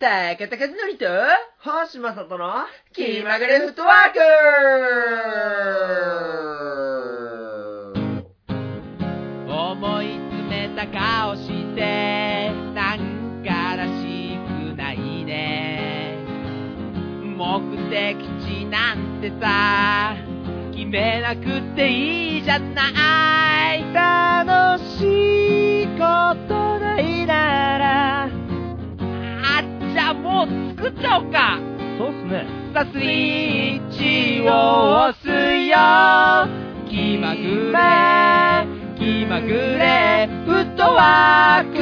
高田和則と、星正人の気まぐれフットワーク。思い詰めた顔してなんからしくないね。目的地なんてさ決めなくていいじゃない。楽しい作っちゃおうか。そうっすね。さあスイッチを押すよ。気まぐれ。気まぐれ。フットワーク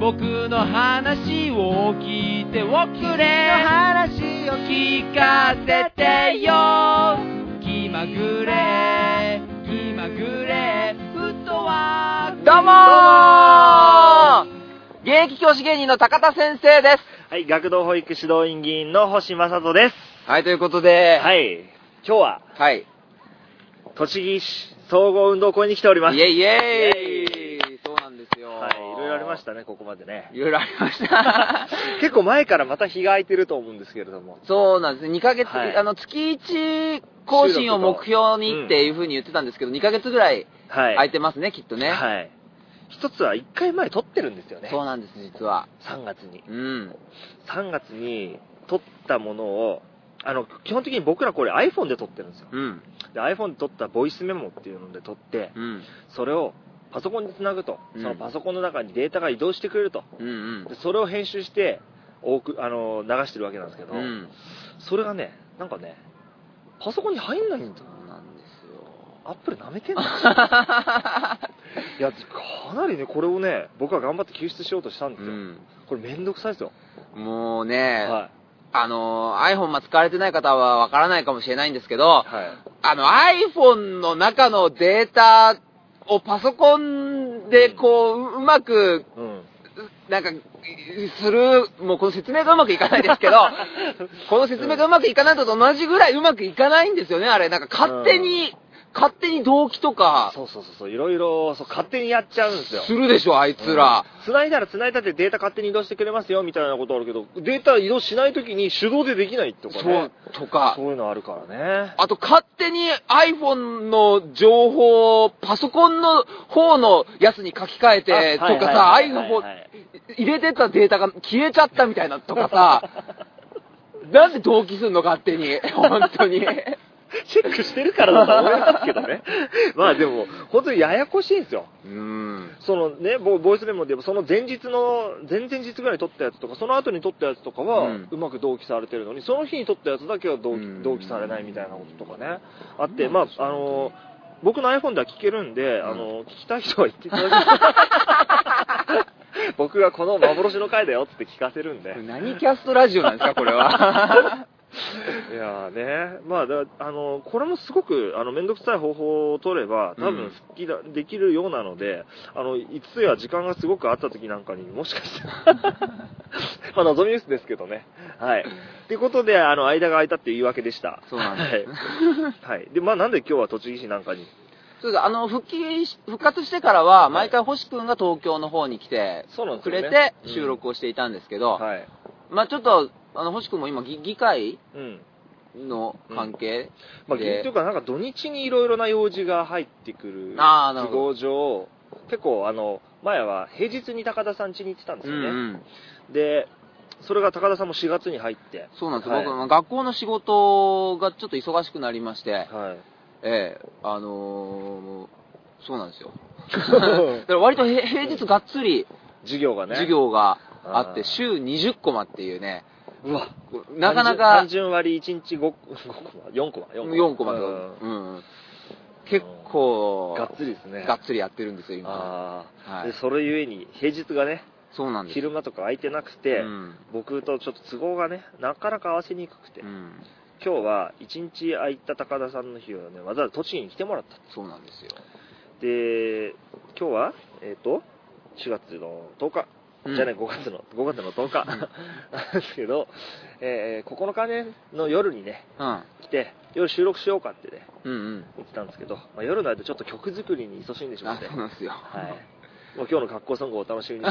僕の話を聞いておくれ。話を聞かせてよ。気まぐれ。気まぐれ。フットワークどうもー現役教師芸人の高田先生です。はい、学童保育指導員議員の星正人です。はい、ということで、はい、今日ははい。栃木市総合運動公園に来ております。イェイイェイそうなんですよ。はい、いろいろありましたね、ここまでね。いろいろありました。結構前からまた日が空いてると思うんですけれども。そうなんですね。2ヶ月、はいあの、月1更新を目標にっていうふうに言ってたんですけど、2ヶ月ぐらい。空いてますね、きっとね。はい。一つは一回前撮ってるんですよね。そうなんです、実は。3月に。うん。3月に撮ったものを、あの、基本的に僕らこれ iPhone で撮ってるんですよ。うん。で iPhone で撮ったボイスメモっていうので撮って、うん。それをパソコンにつなぐと、うんそのパソコンの中にデータが移動してくれると。うんうんで。それを編集して、多く、あの、流してるわけなんですけど、うん。それがね、なんかね、パソコンに入んないんだよ。アップル舐めてんだ いや、かなりね、これをね、僕は頑張って救出しようとしたんですよ。うん。これめんどくさいですよ。もうね、はあの、iPhone ま使われてない方はわからないかもしれないんですけど、い。はい。あの iPhone の中のデータをパソコンでこう、ううまく、うん。なんか、する、もうこの説明がうまくいかないですけど、この説明がうまくいかないのと同じぐらいうまくいかないんですよね、あれ。なんか勝手に、勝手に動機とか、そうそうそうそう、いろいろ、そう、勝手にやっちゃうんですよ。するでしょ、あいつら。うん繋いだら繋いだってデータ勝手に移動してくれますよ、みたいなことあるけど、データ移動しないときに手動でできないとかそうね。、とかそ。ういうのあるからね。あと勝手に iPhone の情報をパソコンの方のやつに書き換えてとあかさ、iPhone はい入れてたデータが消えちゃったみたいなとかさ、なんで同期すんの勝手に。本当に。チェックしてるからだと思いますけどね。まあでも、本当にややこしいんですよ。うん。そのね、ボボイスメモでもその前日の、前々日ぐらいに撮ったやつとか、その後に撮ったやつとかは、うまく同期されてるのに、その日に撮ったやつだけは同期,、うん同期されないみたいなこととかね、あって、まあ、あの、僕の iPhone では聞けるんで、あの、聞きたい人は言っていただけ僕がこの幻の回だよって聞かせるんで。何キャストラジオなんですか、これは。いやーね、まあだ、あの、これもすごく、あの、めんどくさい方法を取れば、多分、好きだ、できるようなので、あの、いつや時間がすごくあった時なんかに、もしかして、まあ、望み薄ですけどね。はい。ということで、あの、間が空いたっていう言い訳でした。そうなんですはい。はい。で、まあ、なんで今日は栃木市なんかに？そうだあの、復帰し、復活してからは、毎回星くんが東京の方に来てくれてうん収録をしていたんですけど、はい。まあちょっと、あの、星くんも今、議議会うん。の関係まあ、でというか、なんか土日にいろいろな用事が入ってくるあーなるほ上、結構、あの、前は平日に高田さん家に行ってたんですよね。うんうん。で、それが高田さんも4月に入って。そうなんですよ、はい僕、学校の仕事がちょっと忙しくなりまして、はい。ええあのーそうなんですよ。だから割とへ平日がっつり授業がね。授業があって、あー週20コマっていうね、うわ。なかな単か純割1日 5, 5コマ、4コマ、4コマとうんか、うん、結構、がっつりですね。がっつりやってるんですよ、今。はいで、それゆえに、平日がね、そうなんです。昼間とか空いてなくて、うん僕とちょっと都合がね、なかなか合わせにくくて、うん今日は1日空いた高田さんの日をね、わざわざ栃木に来てもらった。そうなんですよ。で、今日は、えっ、と、4月の10日、うんじゃあね、5月の、5月の10日、なんですけど、えー9日ね、の夜にね、うん。来て、夜収録しようかってね、うんうん。言ってたんですけど、まあ、夜の間ちょっと曲作りに勤しんでしまあ、って、そうなんですよ。はい。今日の格好ソングをお楽しみに し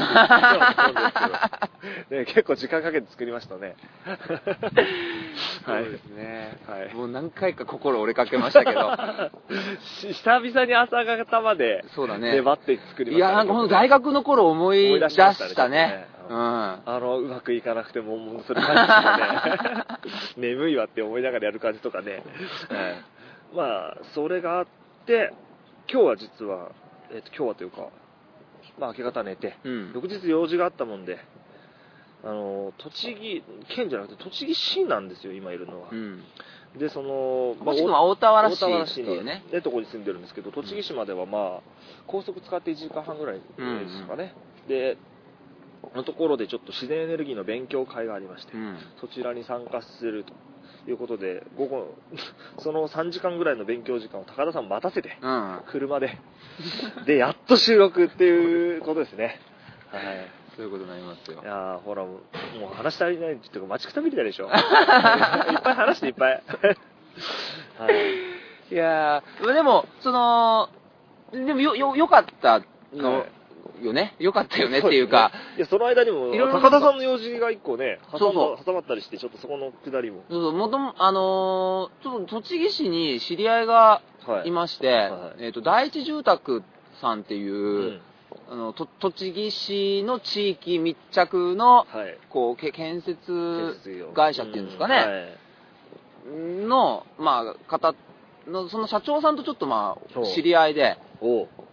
てね、結構時間かけて作りましたね。はいそうですね。はいもう何回か心折れかけましたけど。し 久々に朝方までそうだね。粘って作りました、いや、なんか大学の頃思い出したねね。うん。あの、うまくいかなくても、もうそれ感じとかね、眠いわって思いながらやる感じとかね。はいまあ、それがあって、今日は実は、えっ、と、今日はというか、まあ、明け方寝て、うん。翌日用事があったもんで、あの、栃木県じゃなくて、栃木市なんですよ、今いるのは。うん。で、その、もしくは大田原市っていうね。のとこに住んでるんですけど、栃木市まではまあ、高速使って1時間半ぐらいですかね。で、のところでちょっと自然エネルギーの勉強会がありまして、うん。そちらに参加するということで、午後、その3時間ぐらいの勉強時間を高田さん待たせて、うん。車で、で、やっと収録っていうことですね。はい。そういうことになりますよい。やーほら、もうもう話足りないっていうか、待ちくたびれたでしょ。いっぱい話していっぱい。はい。いやー、でも、その、でもよ、よ、よかったの、はいよね。よかったよねっていうか、いや、その間にも、いろいろ。高田さんの用事が一個ね、うそう。ま挟まったりして、ちょっとそこのくだりも。そうそう、もとも、あのーちょっと栃木市に知り合いがはい。いまして、はいえっ、と、第一住宅さんっていう、うん。あの、と栃木市の地域密着の、はい。こう、け建設会社っていうんですかね、の、まあ、方の、その社長さんとちょっとまあ、知り合いで、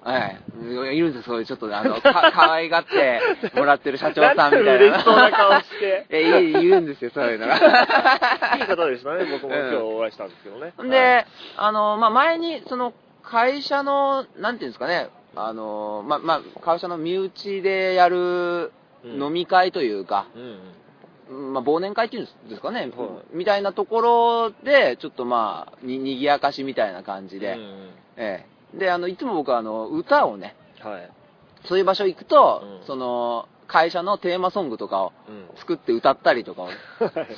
はい、い。いるんですよ、そういうちょっとね、あの、か、可愛がってもらってる社長さんみたいな。嬉しそうな顔して。え、いいいるんですよ、そういうのが。いい方でしたね、僕も今日お会いしたんですけどね。んで、あの、まあ、前に、その、会社の、なんていうんですかね、あの、まあ、まあ、会社の身内でやるうん飲み会というか、うん、まあ、忘年会っていうんですかね、はいみたいなところで、ちょっとまあ、に、にぎやかしみたいな感じで、うんええ。で、あの、いつも僕はあの、歌をね、はい。そういう場所行くと、うんその、会社のテーマソングとかをうん作って歌ったりとかを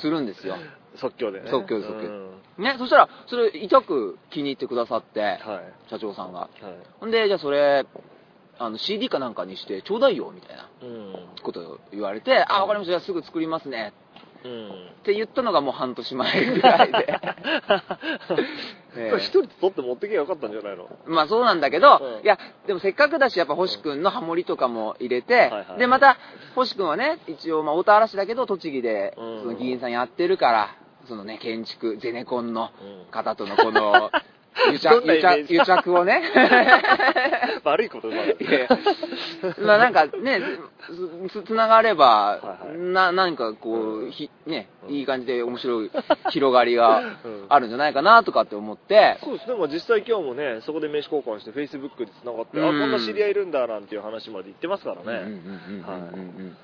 するんですよ。即興でね。即興で即興うんね、そしたら、それ、痛く気に入ってくださって、はい。社長さんが。はい。ほんで、じゃあそれ、あの、CD かなんかにしてちょうだいよ、みたいなうん。ことを言われて、あ、わかりました、じゃあすぐ作りますね。うん。って言ったのがもう半年前ぐらいで。ええ。これ一人で取って持ってけばよかったんじゃないの？まあそうなんだけど、うん。いや、でもせっかくだし、やっぱ星くんのハモリとかも入れて、はいはいで、また、星くんはね、一応、まあ、大田原市だけど、栃木で、うん。その議員さんやってるから、そのね、建築、ゼネコンのうん。方とのこの、癒ど着、癒着癒着をね、悪いこと言わないいや。まあなんかね、つつつながれば、はいはい。な、何かこう、うん。ひ、ね、うん。いい感じで面白い広がりが うん。あるんじゃないかなとかって思って、そうですね、まあ、実際今日もね、そこで名刺交換して、Facebook で繋がって、あ、こうん。んな知り合いいるんだなんていう話まで言ってますからうんうんうんね。うんうんうん。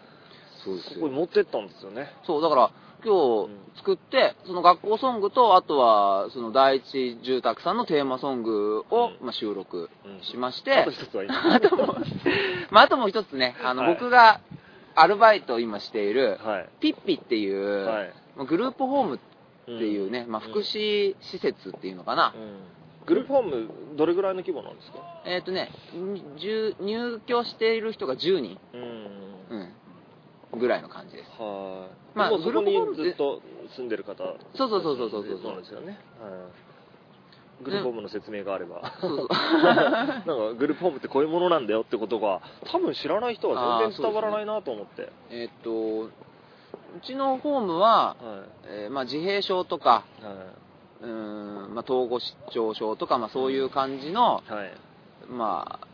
そうですそこよに持ってったんですよね。そう、だから、今日作って、その学校ソングと、あとは、その第一住宅さんのテーマソングを、うん。まあ、収録うんしまして、あと一つはいい。あとも、まあ、あともう一つね、あの、はい。僕がアルバイトを今している、はい。ピッピっていう、はい。まあグループホームっていうね、まあ、福祉施設っていうのかな。グループホーム、どれぐらいの規模なんですか？えっ、とね、10入居している人が10人、うん。うん、ぐらいの感じです。はい。まあそこにずっと住んでる方。そうそうそうそうそうそうそうですよね。はい。グループホームの説明があれば。そうそう なんかグループホームってこういうものなんだよってことが多分知らない人は全然伝わらないなと思って。えっと、うちのホームは、はえーまあ、自閉症とか、い。はうーんまあ、統合失調症とか、まあ、そういう感じの、い。はい。まあ、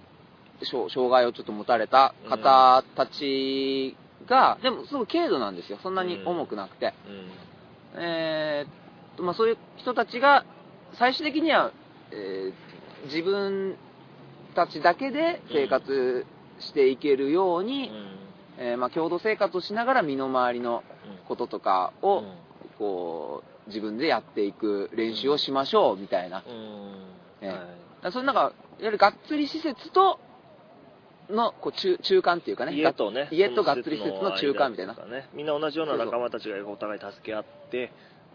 障障害をちょっと持たれた方たちが、でもすごい軽度なんですよ。そんなに重くなくて。うん。えまあ、そういう人たちが、最終的には、えー自分たちだけで生活していけるように、えーまあ、共同生活をしながら身の回りのこととかを、うんこう自分でやっていく練習をしましょうみたいな。ええはい。らそれなんかいわゆるがっつり施設とのこう中中間っていうかね家とね。家とがっつり施設の中間みたいなねみんな同じような仲間たちがお互い助け合って、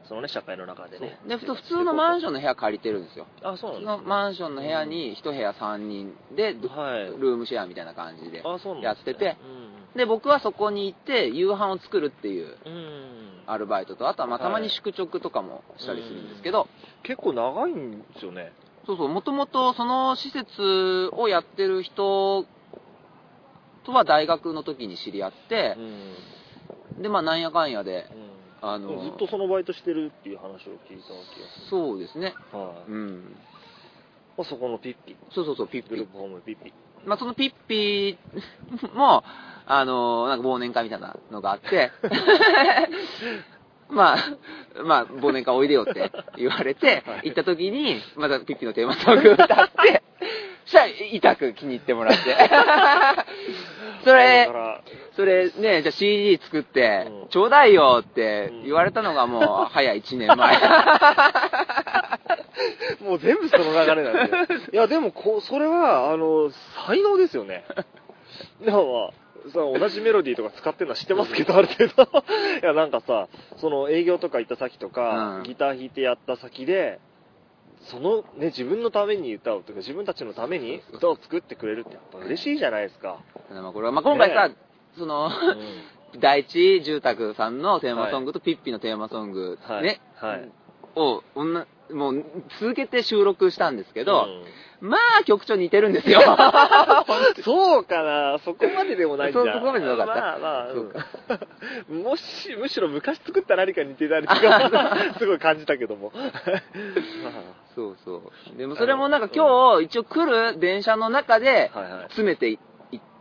そのね、社会の中でね。で、普通のマンションの部屋借りてるんですよ。あ、そうなんですねマンションの部屋に1部屋3人で、はい。ルームシェアみたいな感じで。やっててうんで、僕はそこに行って夕飯を作るっていううん。アルバイトと、あとはまあはいたまに宿直とかもしたりするんですけど、結構長いんですよね。そうそう、もともとその施設をやってる人とは大学の時に知り合ってう、ん。で、まあなんやかんやで、うんあの、ずっとそのバイトしてるっていう話を聞いた気がすそうですね。る。はい。うん。まあそこのピッピ。そうそうそう、ピッピグルー。プホームピッピ。まあそのピッピ も、あの、なんか忘年会みたいなのがあって、まあ、まあ、忘年会おいでよって言われて はい、行った時に、またピッピのテーマソング歌って、そしたら、痛く気に入ってもらって。それそれね、じゃあ CD 作ってうん、ちょうだいよって言われたのがもう、早1年前。もう全部その流れなんで。いや、でもこう、それは、あの、才能ですよね。でもまあ、その同じメロディーとか使ってるのは知ってますけど、ある程度。いや、なんかさ、その営業とか行った先とか、うんギター弾いてやった先で、そのね、自分のために歌うとか、自分たちのために歌を作ってくれるってやっぱ嬉しいじゃないですか。まあこれはまあ今回さね、その、うん 第一住宅さんのテーマソングとピッピのテーマソング、はい。ね、はい。を、おんなもう続けて収録したんですけど、うんまあ曲調似てるんですよ。そうかなそこまででもないんだ。そそこまでなかったまあまあ、そうかうんもし、むしろ昔作った何かに似てたりとか、すごい感じたけども。まそうそう。でもそれもなんか今日一応来る電車の中であはいはい。詰めていっ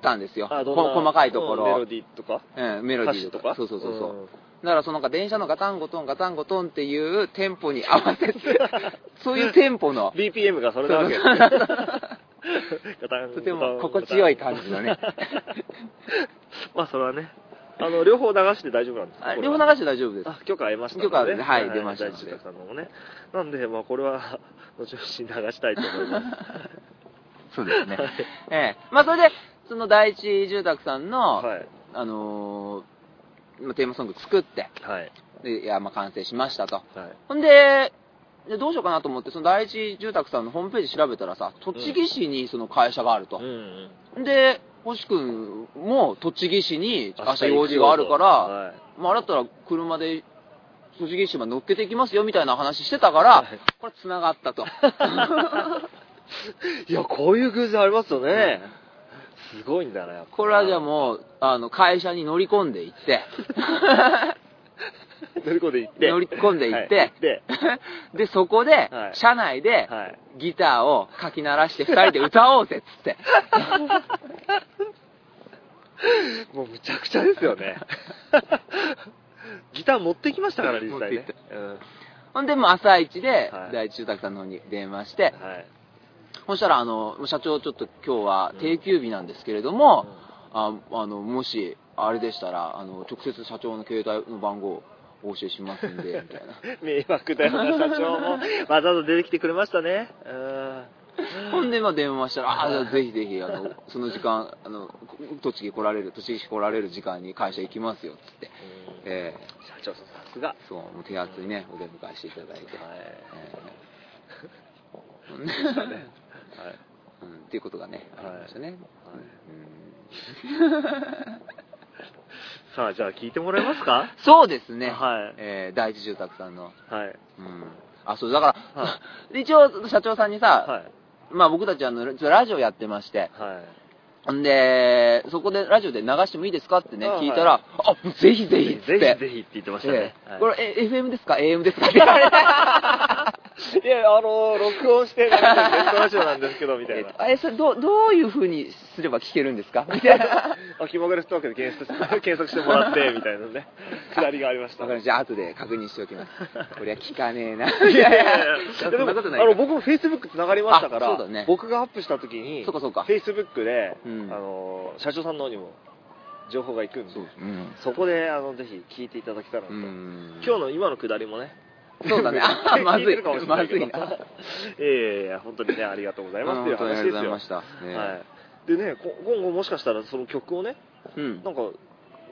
たんですよ。あ、どんこな細かいところうんメロ。ディーとか？うん、メロディーとか。歌詞とか？そうそうそうそう。んだからそのなんか電車のガタンゴトンガタンゴトンっていうテンポに合わせて、そういうテンポの、BPM がそれなわけですそうね。ガタンとても心地よい感じのね。まあそれはね、あの、両方流して大丈夫なんですか？両方流して大丈夫です。あ、許可得ました許可はい出ましたのでさんのもね。なんで、まあこれは、後々に流したいと思います。そうですね。ええ。まあそれで、その第一住宅さんの、はい。あのーまあテーマソング作って、はい。でいや、まあ完成しましたと。はい。ほんで、でどうしようかなと思って、その第一住宅さんのホームページ調べたらさ、栃木市にその会社があるとうんう。ん。で、星くんも栃木市に明日用事があるから、はいまあ、あれだったら車で栃木市まで乗っけていきますよみたいな話してたから、はいこれ繋がったと。いや、こういう偶然ありますよね。すごいんだな、やっぱこれはじゃあもう、あの、会社に乗り込んでいって、乗り込んで行って。乗り込んでいってはい。で、そこでは、い車内で、はい。ギターをかき鳴らして二人で歌おうぜっつって。もうむちゃくちゃですよね。ギター持ってきましたから、実際ね。うんほんで、もう朝一ではい、第一住宅さんの方に電話して、はい。そしたら、あの、社長ちょっと今日は定休日なんですけれども、ああの、もし、あれでしたら、あの、直接社長の携帯の番号お教えしますんで、みたいな。迷惑だよな、社長も。わざわざ出てきてくれましたね。うん。ほんで、まあ電話したら、あ、じゃあぜひぜひ、あの、その時間、あの、栃木来られる、栃木市来られる時間に会社行きますよ、つって。ええ社長さん、さすが。そう、もう手厚にね、お出迎えしていただいて。はい。えねえはい。うん、っていうことがね、ありましたね。さあ、じゃあ聞いてもらえますか？そうですね。はいえー第一住宅さんの。はい。うん。あ、そう、だから、はで 一応、社長さんにさ、はい。まあ僕たちあの、ラジオやってまして、はい。んで、そこでラジオで流してもいいですかってね、あ聞いたら、あ、ぜひぜひ。ぜひぜひって言ってましたねこれ、え FM ですか ?AM ですか？って言われて。いや、あの、録音して、ネットラジオなんですけど、みたいな。え、それどう、どういう風にすれば聞けるんですか？みたいな。わあ、気まぐれストークで検索して検索してもらって、みたいなね、くだりがありました。かりました。じゃあ後で確認しておきます。これは聞かねえな。いやいやいやそんなことないあの、僕も Facebook 繋がりましたから、あそうだね僕がアップした時に、そうかそうか Facebook で、うんあの、社長さんの方にも情報が行くんで、そううん。そこで、あの、ぜひ聞いていただけたらなと。うん。今日の今のくだりもね、そうだね。あ、まずい。まずいな。いやいやいや、本当にね、ありがとうございますっていう話ですよ。りがとうございました。ねはい。でね、こ今後もしかしたらその曲をね、うん。なんか、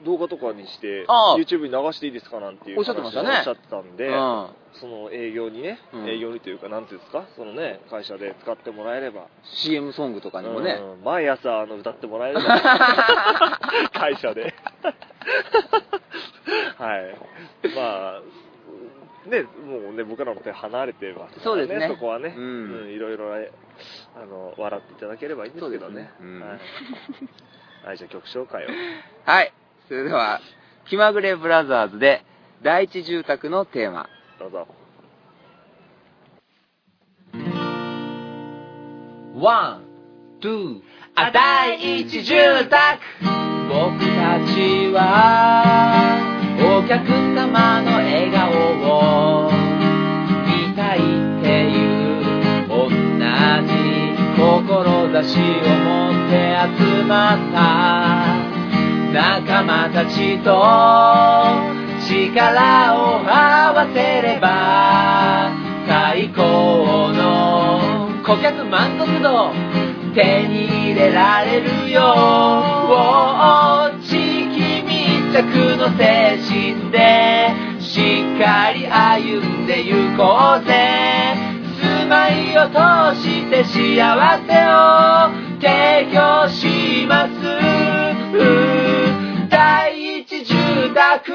動画とかにしてああ YouTube に流していいですかなんていうおっしゃってましたねおっしゃってたんで、うん。その営業にね、うん営業にというか、なんていうんですか、そのね、会社で使ってもらえれば、CM ソングとかにもね。うん毎朝あの歌ってもらえれば、会社で。はい。まあ、ね、もうね、僕らの手離れてますからそうですねそこはね、うんいろいろね、あの、笑っていただければいいんですけどね。はい。はい、じゃあ曲紹介を。はい。それでは、気まぐれブラザーズで、第一住宅のテーマ。どうぞ。 One, two、あ、第一住宅僕たちは、お客様の笑顔を見たいっていう、同じ志を持って集まった仲間たちと力を合わせれば最高の顧客満足度手に入れられるよ密着の精神でしっかり歩んで行こうぜ住まいを通して幸せを提供します第一住宅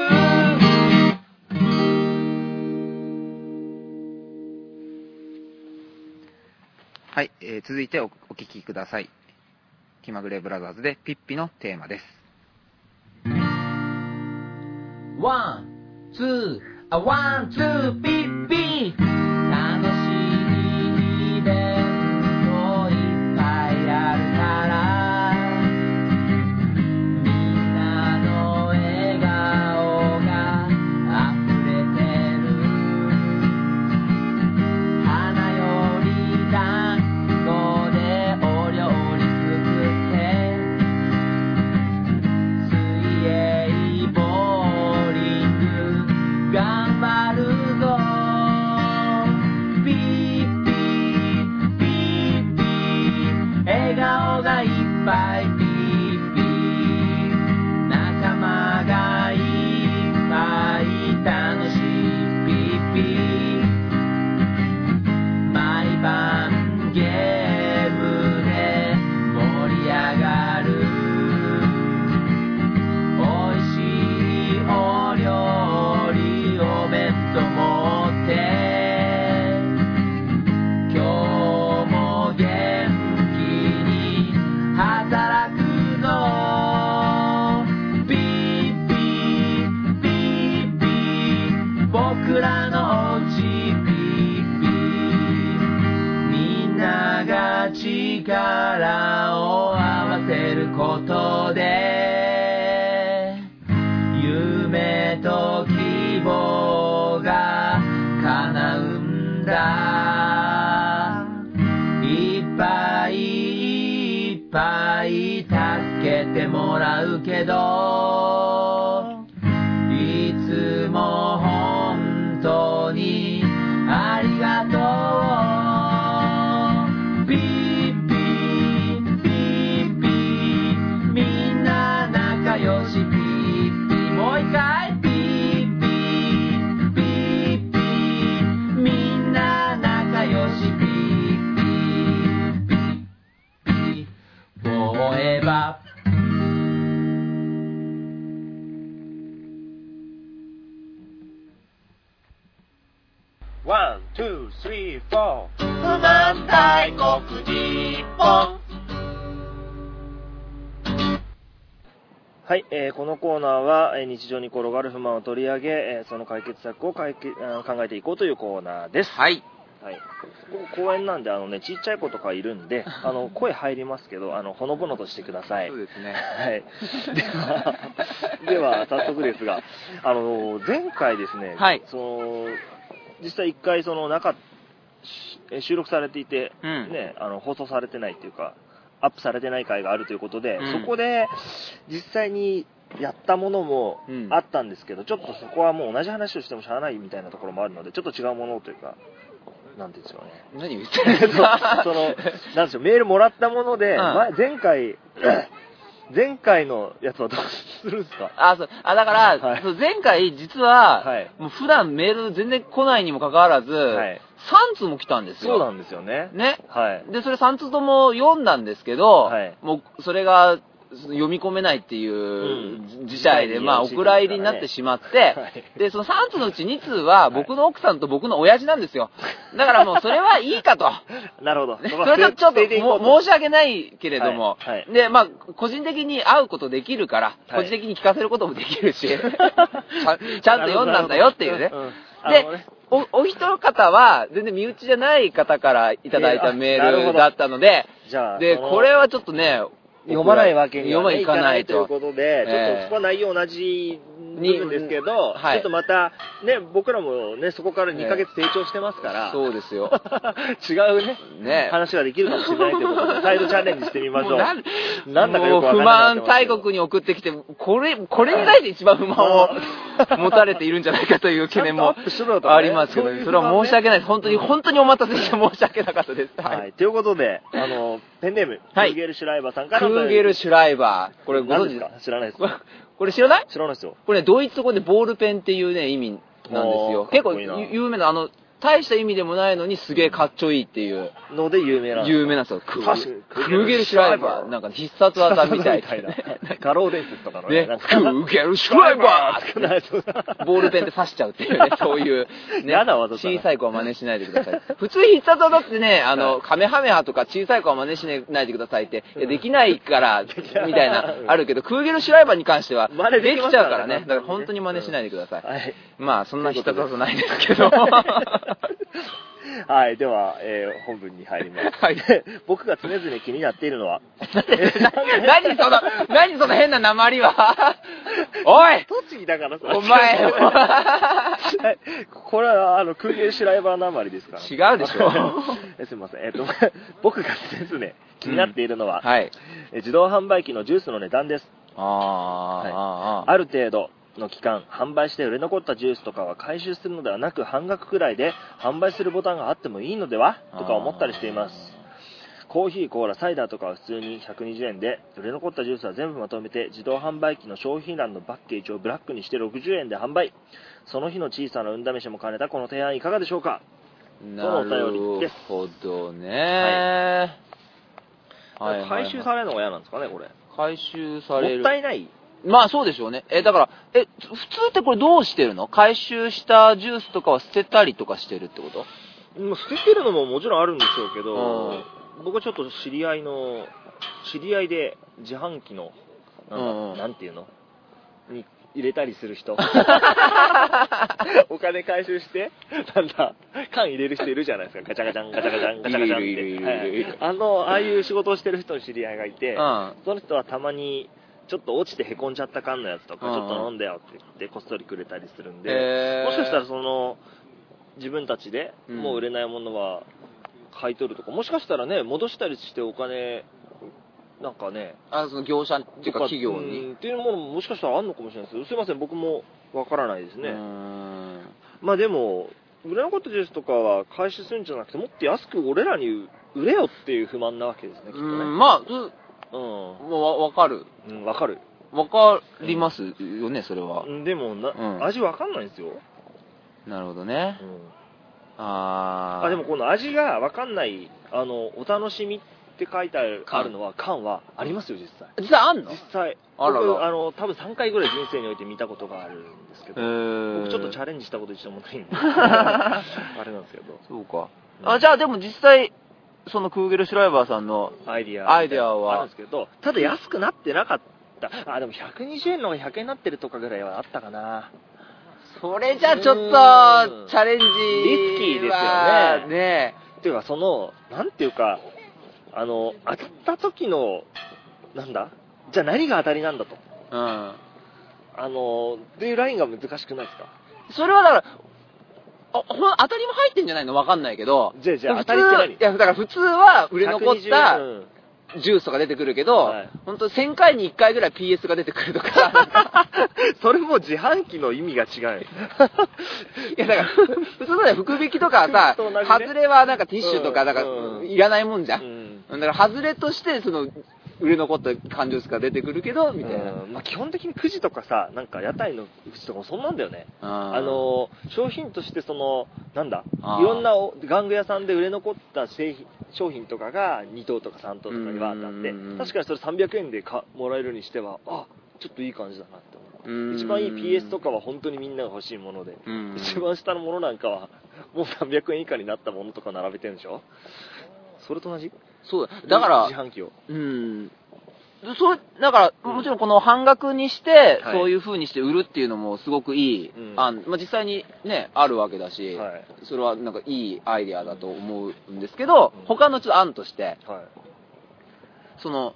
はい、えー続いておお聞きください。気まぐれブラザーズでピッピのテーマです。ワン、ツー、あ、ワン、ツー、ピッピ楽しい力を合わせることでスリー、フォー。不満大国日本はい、えーこのコーナーは、えー日常に転がる不満を取り上げ、えーその解決策を解決考えていこうというコーナーです。はい。はい。ここ公園なんで、あのね、ちっちゃい子とかいるんで、あの、声入りますけど、あの、ほのぼのとしてください。そうですね。はい。では、では、早速ですが、あの、前回ですね、はいその、実際一回、その、中、しえ収録されていて、うん。ね、あの、放送されてないっていうか、アップされてない回があるということで、うん。そこで、実際にやったものもうん。あったんですけど、ちょっとそこはもう同じ話をしてもしゃあないみたいなところもあるので、ちょっと違うものというか、なんていうんですよね。何言ってるんですか？その、なんでしょう、メールもらったもので、うん。前前回、前回のやつはどうするんですか？あ、そう。あ、だから、はい。前回実は、はい。もう普段メール全然来ないにもかかわらず、はい3通も来たんですよ。そうなんですよね。ね。はい。で、それ3通とも読んだんですけど、はいもうそれが読み込めないっていううん事態で、事態にまあ、お蔵入りになってしまって、はいで、その3通のうち2通は僕の奥さんと僕の親父なんですよ。だからもうそれはいいかと。なるほど。ね、そそれとちょっと申し訳ないけれども、はいはいで、まあ、個人的に会うことできるから、はい個人的に聞かせることもできるし、ちゃんちゃんと読んだんだよっていうね。でのね、お、お一方は、全然身内じゃない方からいただいたメールだったので、じゃあ、で、これはちょっとね、読まないわけには、いいかないと。ということで、ちょっええとそこは内容同じ部分ですけど、はいちょっとまた、ね、僕らもね、そこから2ヶ月成長してますから、そうですよ。違うね、ね話ができるかもしれないということで、再度チャレンジしてみましょう。なんだかよく不満大国に送ってきて、これ、これに対して一番不満を持たれているんじゃないかという懸念もありますけど、それは申し訳ないです。本当に、本当にお待たせして申し訳なかったです。はい。。ということで、あの、ペンネーム、はいクーゲルシュライバーさんからクーゲルシュライバー。これご存知何ですか？知らないです こ。れ知らない？知らないですよ。これね、ドイツ語でボールペンっていうね、意味なんですよ。結構有名な、あの、大した意味でもないのにすげえかっちょいいっていう、ので有名な。有名なんですよ。ク確かにークーゲルシュライバー。なんか必殺技みたいなな。。画廊伝説とかのね、なんかクーゲルシュライバーーーボールペンで刺しちゃうっていうね、そういう、ね、やだ小さい子は真似しないでください。普通必殺技ってね、あの、はいカメハメハとか小さい子は真似しないでくださいって、できないから、みたいな、あるけど、クーゲルシュライバーに関しては、でできちゃうからね。だから本当に真似しないでください。まあ、そんな必殺技ないですけど。はい。では、えー本文に入ります。はいで 僕が常々気になっているのは、何その、何その変な鉛は？おい栃木だからさ。お前はいこれは、あの、クーゲルシュライバーなまりですから。違うでしょえすみません。えっ、と、僕が常々気になっているのは、はい。え自動販売機のジュースの値段です。あー、あー、あーある程度の期間、販売して売れ残ったジュースとかは回収するのではなく、半額くらいで販売するボタンがあってもいいのでは？とか思ったりしています。コーヒー、コーラ、サイダーとかは普通に120円で、売れ残ったジュースは全部まとめて、自動販売機の商品欄のパッケージをブラックにして60円で販売。その日の小さな運試しも兼ねたこの提案いかがでしょうか？のお便りるですほどね。はい回収されるのが嫌なんですかね、これ。回収さもれる。ったいない。まあそうでしょうね。え、だから、え、普通ってこれどうしてるの？回収したジュースとかは捨てたりとかしてるってこと？捨ててるのももちろんあるんでしょうけど、うん僕はちょっと知り合いの、知り合いで自販機の、なんなんていうの？に入れたりする人。お金回収して、なんだ、缶入れる人いるじゃないですか。ガチャガチャン、ガチャガチャン、ガチャガチャンって。あの、ああいう仕事をしてる人の知り合いがいて、うん。その人はたまに、ちょっと落ちてへこんじゃった缶のやつとか、うんちょっと飲んだよって言って、こっそりくれたりするんで、もしかしたらその、自分たちでうんもう売れないものは買い取るとか、もしかしたらね、戻したりしてお金、なんかね、あ、その業者っていうか企業うに。んっていうものももしかしたらあるのかもしれないですすいません、僕もわからないですね。まあでも、売れなかったジュースとかは回収するんじゃなくて、もっと安く俺らに売れよっていう不満なわけですね、きっとね。うん、まあ、ううん。もうわわかる。うん、わかる。わかりますよね、それは。でもな、うん味わかんないんですよ。なるほどね。うんあー。あでもこの味がわかんない、あの、お楽しみって書いてあるあるのは、缶はありますよ、実際。実際あんの？実際。あらら僕、あの、多分3回ぐらい人生において見たことがあるんですけえど、ー僕ちょっとチャレンジしたこと一度もないんで、あれなんですけど、そうか。うんあ、じゃあでも実際、そのクーゲルシュライバーさんの、アイディア。アイデアはあるんですけど、ただ安くなってなかった。あ、でも120円のが100円になってるとかぐらいはあったかな。それじゃちょっうんと、チャレンジリスキーですよねはねっていうか、その、なんていうか、あの、当たった時の、なんだ？じゃあ何が当たりなんだと。うん。あの、っていうラインが難しくないですか？それはだから、あほん当たりも入ってんじゃないの？わかんないけど。じゃあじゃあ当たりって何いや、だから普通は売れ残っ120たうんジュースとか出てくるけど、はい本当1000回に1回ぐらい PS が出てくるとか。それも自販機の意味が違う。いや、だから、普通のね、福引きとかはさ、ね外れはなんかティッシュとか、うんなんかう、んいらないもんじゃん。うんだから、外れとして、その、売れ残った缶ジュースが出てくるけど、みたいな。うんまあ、基本的に9時とかさ、なんか屋台のうちとかもそんなんだよね。ああの商品としてそのなんだいろんなお玩具屋さんで売れ残った製品商品とかが2等とか3等とかにわーってあってうんうんうん確かにそれ300円でかもらえるにしてはあちょっといい感じだなって思う。うん。一番いい PS とかは本当にみんなが欲しいもので。うん一番下のものなんかはもう300円以下になったものとか並べてるんでしょ？それと同じ？そうだ。だから自、販機を。うん。そう、だから、もちろんこの半額にして、はい。そういう風にして売るっていうのもすごくいいうん。案、まあ、実際にね、あるわけだし、はい。それはなんかいいアイデアだと思うんですけど、うん。他のちょっと案として、はい。その、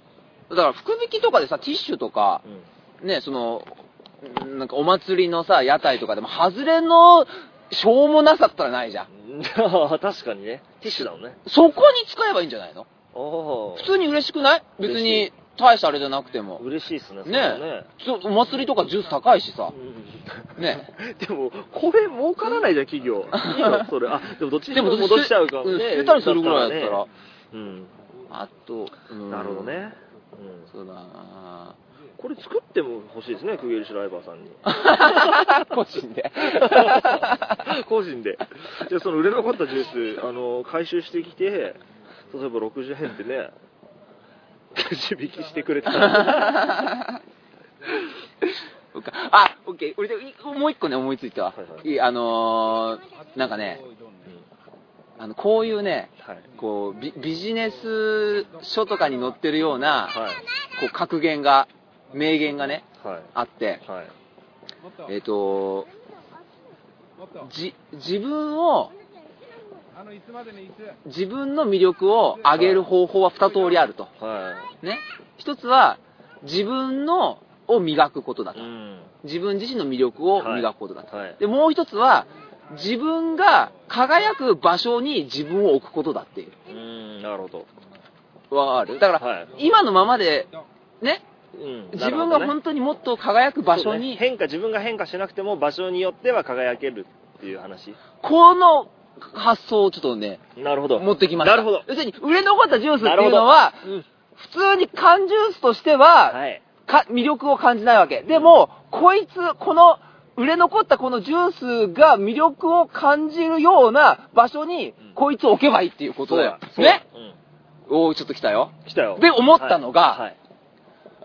だから福引きとかでさ、ティッシュとか、うん。ね、その、なんかお祭りのさ、屋台とかでも、外れのしょうもなさったらないじゃん。確かにねティッシュだもんねそこに使えばいいんじゃないの？お普通に嬉しくない？別に大したあれじゃなくても。嬉しいっすねねはねお祭りとかジュース高いしさ。うんね。でも、これ儲からないじゃん、企業。いいの？それ。あ、でもどっちにでもも戻しちゃうかうんもね。捨てたりするぐらいだったら。ねうん。あと、うんなるほど。ね。うん。そうだなこれ作っても欲しいですね、クゲルシュライバーさんに。個人で。個人で。じゃあその売れ残ったジュース、あの、回収してきて、例えば60円でね、くじ引きしてくれたら。あ、オッケー。俺で、いもう一個ね、思いついたわ。はいはいいいあのー、なんかね、あの、こういうね、はい。こうビ、ビジネス書とかに載ってるような、はい。こう、格言が、名言がね、はい。あって、はい。えっ、と、じ、自分を、自分の魅力を上げる方法は二通りあると。はね。一つは、自分の、を磨くことだい。とう。ん。自分自身の魅力を磨くことだと。はい。で、もう一つは、自分が輝く場所に自分を置くことだっていう。うん、なるほど。わかるだから、はい。今のままで、ね、うん。自分が本当にもっと輝く場所に、ね。変化自分が変化しなくても場所によっては輝けるっていう話。この発想をちょっとね、なるほど。持ってきました。なるほど。要するに、売れ残ったジュースっていうのは、うん。普通に缶ジュースとしては、はい。か魅力を感じないわけ。でも、こいつ、この、売れ残ったこのジュースが魅力を感じるような場所にうん、こいつを置けばいいっていうことだよ。そうだ。ね。おー、ちょっと来たよ。うん来たよ。で思ったのがはい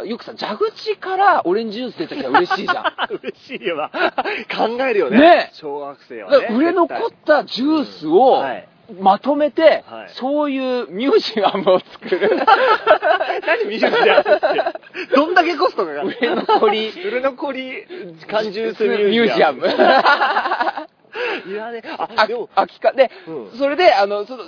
よくさ、蛇口からオレンジジュース出てきたら嬉しいじゃん。は い嬉しいよな。考えるよね。ね。小学生はね。売れ残ったジュースをはいまとめて、はい。そういうミュージアムを作る。何ミュージアムって。どんだけコストかかる売れ残り売れ残り缶ジュースミュージアム。いやねああでも空きか、で、うん。それで、あの、その、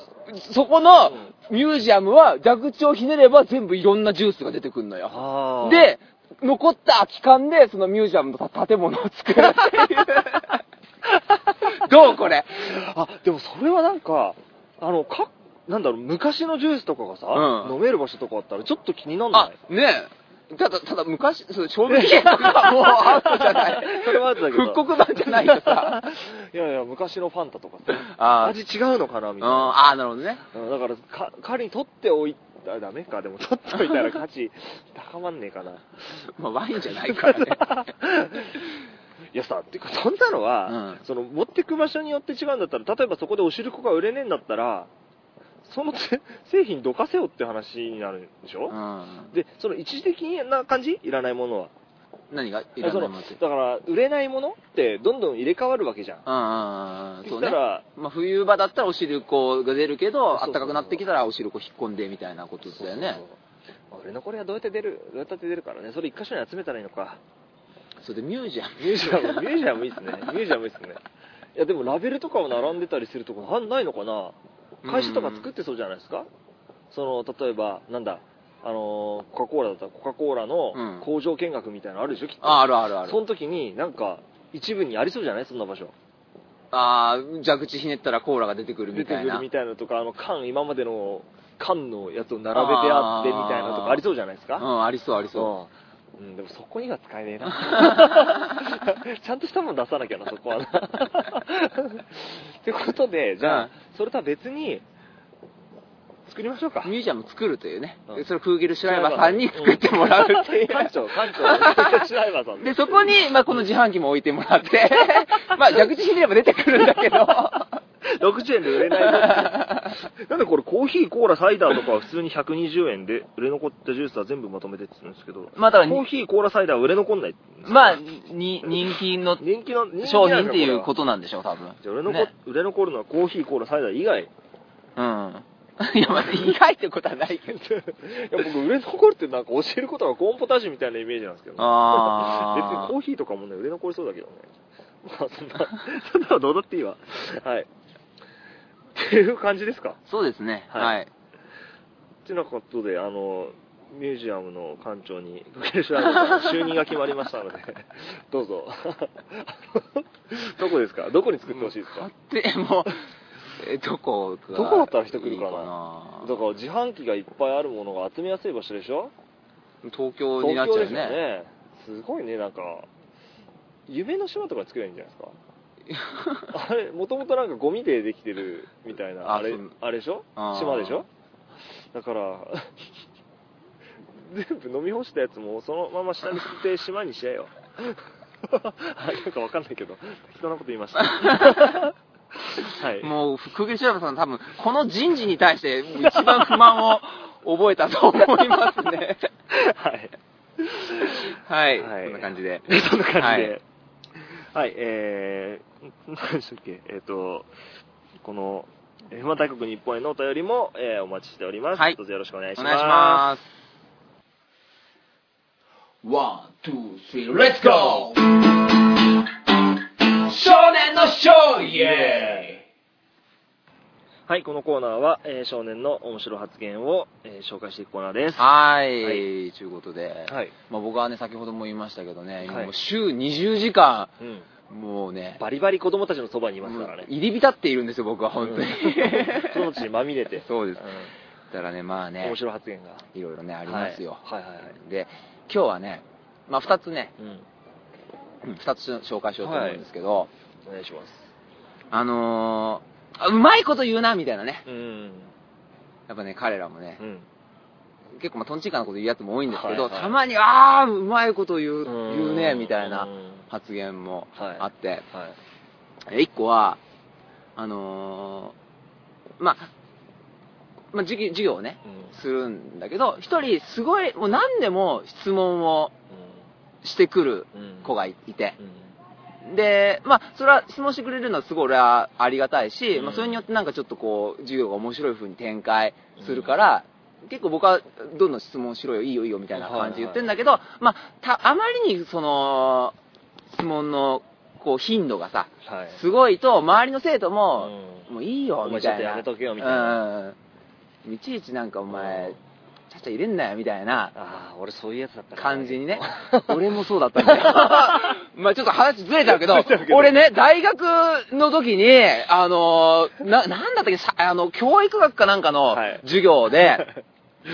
そこのミュージアムは蛇口をひねれば全部いろんなジュースが出てくるのよ。あー。で、残った空き缶でそのミュージアムの建物を作るっていう。どうこれ？あ、でもそれはなんか、あの、か、なんだろう、昔のジュースとかがさ、うん。飲める場所とかあったらちょっと気になんなあい、ねえ。ただ、ただ昔、そう賞味期限とかもうアウトじゃない。それはアウトだけど復刻版じゃないとさ。いやいや、昔のファンタとかさ、味違うのかなみうん、たいな。ああ、なるほどね。うんだから、か、仮に取っておいたらダメか。でも、取っておいたら価値高まんねえかな。まあ、ワインじゃないからね。いやさ、っていうか、そんなのは、うんその、持ってく場所によって違うんだったら、例えばそこでお汁粉が売れねえんだったら、そのつ製品どかせよって話になるんでしょ、うん。で、その一時的な感じ？いらないものは。何が？いらないものって。だから、売れないものってどんどん入れ替わるわけじゃん。うんうんうん。そそうね。したら、まあ、冬場だったらお汁粉が出るけど、暖かくなってきたらお汁粉引っ込んでみたいなことだよね。そう。売れはどうやって出るどうやって出るからね。それ一箇所に集めたらいいのか。それでミュージアム。ミュージアム、ミュージアムいいっすね。ミュージアムいいっすね。いや、でもラベルとかを並んでたりするとこないのかな会社とか作ってそうじゃないですか？その、例えば、なんだ、あのー、コカ・コーラだったらコカ・コーラうんの工場見学みたいなのあるでしょ、きっと。あ、あるあるあるそ。の時になんか、一部にありそうじゃない？そんな場所。ああ、蛇口ひねったらコーラが出てくる出みたいな。てくるみたいなのとか、あの、缶、今までの缶のやつを並べてあってみたいなのとかありそうじゃないですか？うん、ありそうありそうんうん、でもそこには使えねえな。ちゃんとしたもの出さなきゃな、そこはな。ってことで、じゃあ、うんそれとは別に、作りましょうか。ミュージアム作るというね、うんそれをクーゲル・シュライバーさんに作ってもらうっていう。館長、館長、シュライバーさんで、そこに、まあ、この自販機も置いてもらって、まあ、蛇口ひねれば出てくるんだけど、60円で売れないぞ なんでこれコーヒー、コーラ、サイダーとかは普通に120円で、売れ残ったジュースは全部まとめてって言うんですけど、まあ、だからコーヒー、コーラ、サイダーは売れ残んない。まあ、に、人気の人気の、人気商品っていうこことなんでしょう、多分。じゃあ売れ残、ね売れ残るのはコーヒー、コーラ、サイダー以外。うん。いや、まあ、意外ってことはないけど。いや僕、売れ残るってなんか教えることがコーンポタージュみたいなイメージなんですけど、別にコーヒーとかもね、売れ残りそうだけどね。まあ、そんな、そんなのどうだっていいわ。はい。っていう感じですか？そうですね。はいはい。ってなことで、あの、ミュージアムの館長に、就任が決まりましたので、どうぞ。どこですか？どこに作ってほしいですか？で、もう、え、どこがどこだったら人来るかな？だから自販機がいっぱいあるものが集めやすい場所でしょ？東京になっちゃうよ東京です。ね。すごいね、なんか、夢の島とか作ればいいんじゃないですか？あれ、もともとなんかゴミでできてるみたいな、あれあれでしょ？島でしょ？だから、全部飲み干したやつもそのまま下に捨てて島にしちゃえよ。あなんかわかんないけど、適当なこと言いました。はい。もう、福毛調べさん多分、この人事に対して一番不満を覚えたと思いますね。はい。はい。はいそんな感じで。そんな感じはいで。はい、えー、何でしたっけ、えっ、と、この、えー不満大国日本へのお便りも、えーお待ちしております。はいどうぞよろしくお願いしおます。願いします。One, two, three, let's go! 少年のショーイエはい、このコーナーは、えー少年の面白発言を、えー紹介していくコーナーです。はい。はということで、はい。まあ、僕はね、先ほども言いましたけどね、はいもう週20時間、うん。もうね、バリバリ子供たちのそばにいますからね。入り浸っているんですよ、僕は本当に。うん子供たちにまみれて。そうですんだからね、まあね面、白発言が。いろいろね、ありますよ。はい、はい、はいはい。で、今日はね、まあ、2つね、うん。2つ紹介しようと思うんですけど、お願いします。あのーあうまいこと言うな、みたいなね。うん。やっぱね、彼らもね。う、ん。結構まあトンチンカンなこと言うやつも多いんですけど、はいはいたまに、ああ、うまいこと言う、うん。言うね、みたいなうん。発言もはい。あって、はい。え一個は、あのーまあ、まあ、授業授業をね、うん。するんだけど、一人すごい、もう何でも質問をしてくるうん子がいいて、うんで、まあ、それは質問してくれるのはすごい俺はありがたいし、うんまあ、それによってなんかちょっとこう、授業が面白い風に展開するから、結構僕はどんどん質問しろよ、いいよいいよみたいな感じで言ってるんだけど、まあ、た、あまりにその、質問のこう頻度がさ、はい。すごいと、周りの生徒も、うもういいよ、みたいな。ちょっとやめとけよみたいなうん。いちいちなんかお前うん、ちゃっちゃ入れんなよ、みたいなああ、俺そういうやつだったな感じにね。俺もそうだったんだよ。まあちょっと話ずれちゃうけど 俺ね、大学の時に、あの、な、なんだったっけ、さあの、教育学かなんかのはい授業で、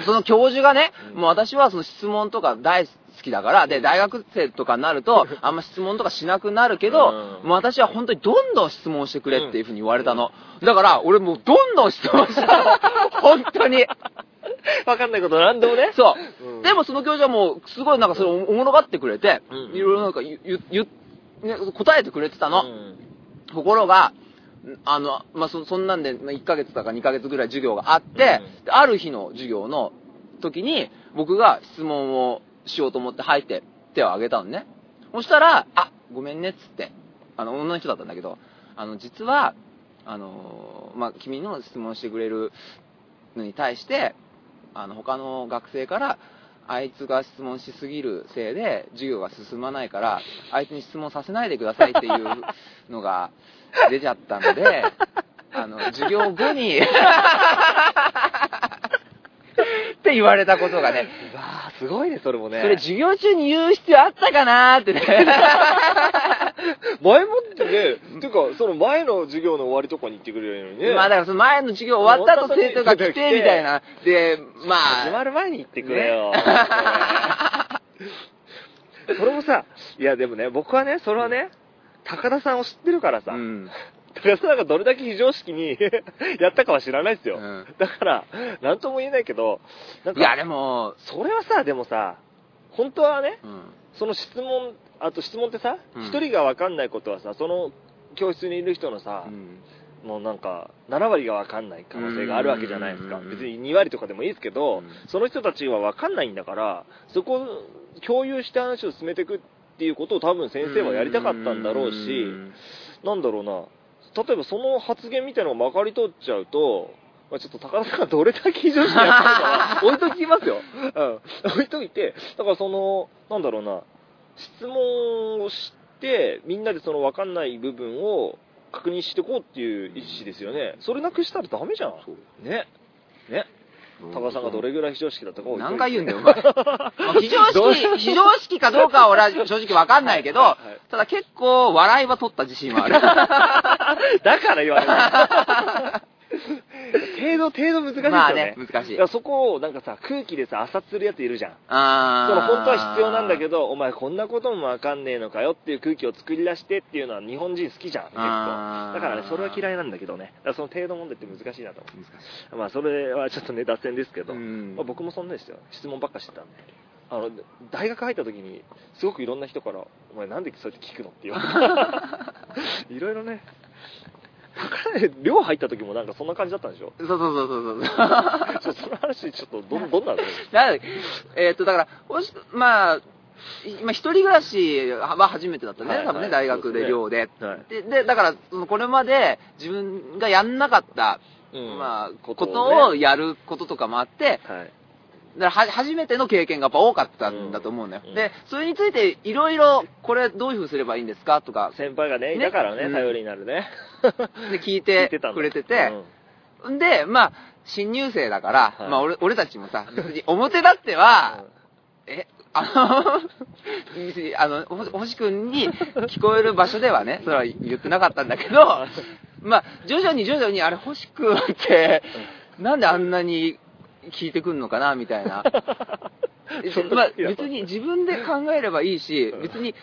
その教授がね、うんもう私はその質問とか大好きだから、で、大学生とかになると、あんま質問とかしなくなるけど、うんもう私は本当にどんどん質問してくれっていうふうに言われたの。だから、俺もうどんどん質問したの。本当に。わかんないことなんでもね。そう。うんでもその教授はもう、すごいなんかそれおもろがってくれて、うんいろいろなんか言う、言う、ね、答えてくれてたの。うんところが、あの、まあ、そ、そんなんで、まあ1ヶ月とか2ヶ月ぐらい授業があって、うんである日の授業の時に、僕が質問をしようと思って入って手を挙げたのね。そしたら、あ、ごめんねっつって、あの、女の人だったんだけど、あの、実は、あの、まあ、君の質問してくれるのに対して、あの、他の学生から、あいつが質問しすぎるせいで授業が進まないから、あいつに質問させないでくださいっていうのが出ちゃったので、あの、授業後に って言われたことがね、うわあ、すごいね、それもね。それ授業中に言う必要あったかなーってね。前もってね、ていうか、その前の授業の終わりとかに言ってくれるのにね。まあだからその前の授業終わった後生徒が来てみたいな。で、まあ、始まる前に言ってくれよ。それもさ、いやでもね、僕はね、それはね、高田さんを知ってるからさ、うん。高田さんがどれだけ非常識に やったかは知らないですよ。うん。だから、なんとも言えないけど、なんか、いや、でも、それはさ、でもさ、本当はね、うん。その質問、あと質問ってさ、うん。一、人が分かんないことはさ、その教室にいる人のさ、もうなんか、7割が分かんない可能性があるわけじゃないですか。うん別に2割とかでもいいですけど、うん。その人たちは分かんないんだから、そこを共有して話を進めていくっていうことを多分先生はやりたかったんだろうし、ん。なんだろうな、例えばその発言みたいなのがまかり通っちゃうと、まあ、ちょっと高田さんがどれだけ非常ったのかは 置いときますよ。うん。置いといて、だからその、なんだろうな、質問をして、みんなでその分かんない部分を確認していこうっていう意思ですよね。それなくしたらダメじゃん。そうね。ね。高田さんがどれぐらい非常識だったかを何回言うんだよ、お前。まあ非常識、非常識かどうかは俺は正直わかんないけどはいはい、ただ結構笑いは取った自信はある。だから言われる。程度、程度難しいですよね。まあね、難しい。そこをなんかさ、空気でさ、浅するやついるじゃん。あその本当は必要なんだけど、ど、お前こんなこともわかんねえのかよっていう空気を作り出してっていうのは日本人好きじゃん、結構。だからね、それは嫌いなんだけどね。その程度問題って難しいなと思難しう。まあそれはちょっとね、脱線ですけど、うんまあ、僕もそんなですよ。質問ばっかしてたんで。あの、大学入った時に、すごくいろんな人から、お前なんでそうやって聞くのって言われて。いろいろね。寮入った時もなんかそんな感じだったんでしょ？い。そうそうそうそうそう。その話、ちょっとど、どんなの？だえーっと、だから、もしまあ、今、一人暮らしは初めてだったね、はい多分ね、はい大学で寮で。はい。で、でだから、そのこれまで自分がやんなかった、うんまあ、こことをやることとかもあって、はい。だからは初めての経験がやっぱ多かったんだと思うのよ。うん。で、それについていろいろ、これどういう風にすればいいんですか？とか、先輩がね、いねたからね、うん。頼りになるね。で聞いて くれてて、ん。で、まあ、新入生だから、はい。まあ俺、俺たちもさ、別に表立っては、え、あの、あの、ほ星くんに聞こえる場所ではね、それは言ってなかったんだけど、まあ、徐々に徐々に、あれ、星くんって、なんであんなに聞いてくんのかな、みたいな。まあ、別に自分で考えればいいしうん、別に、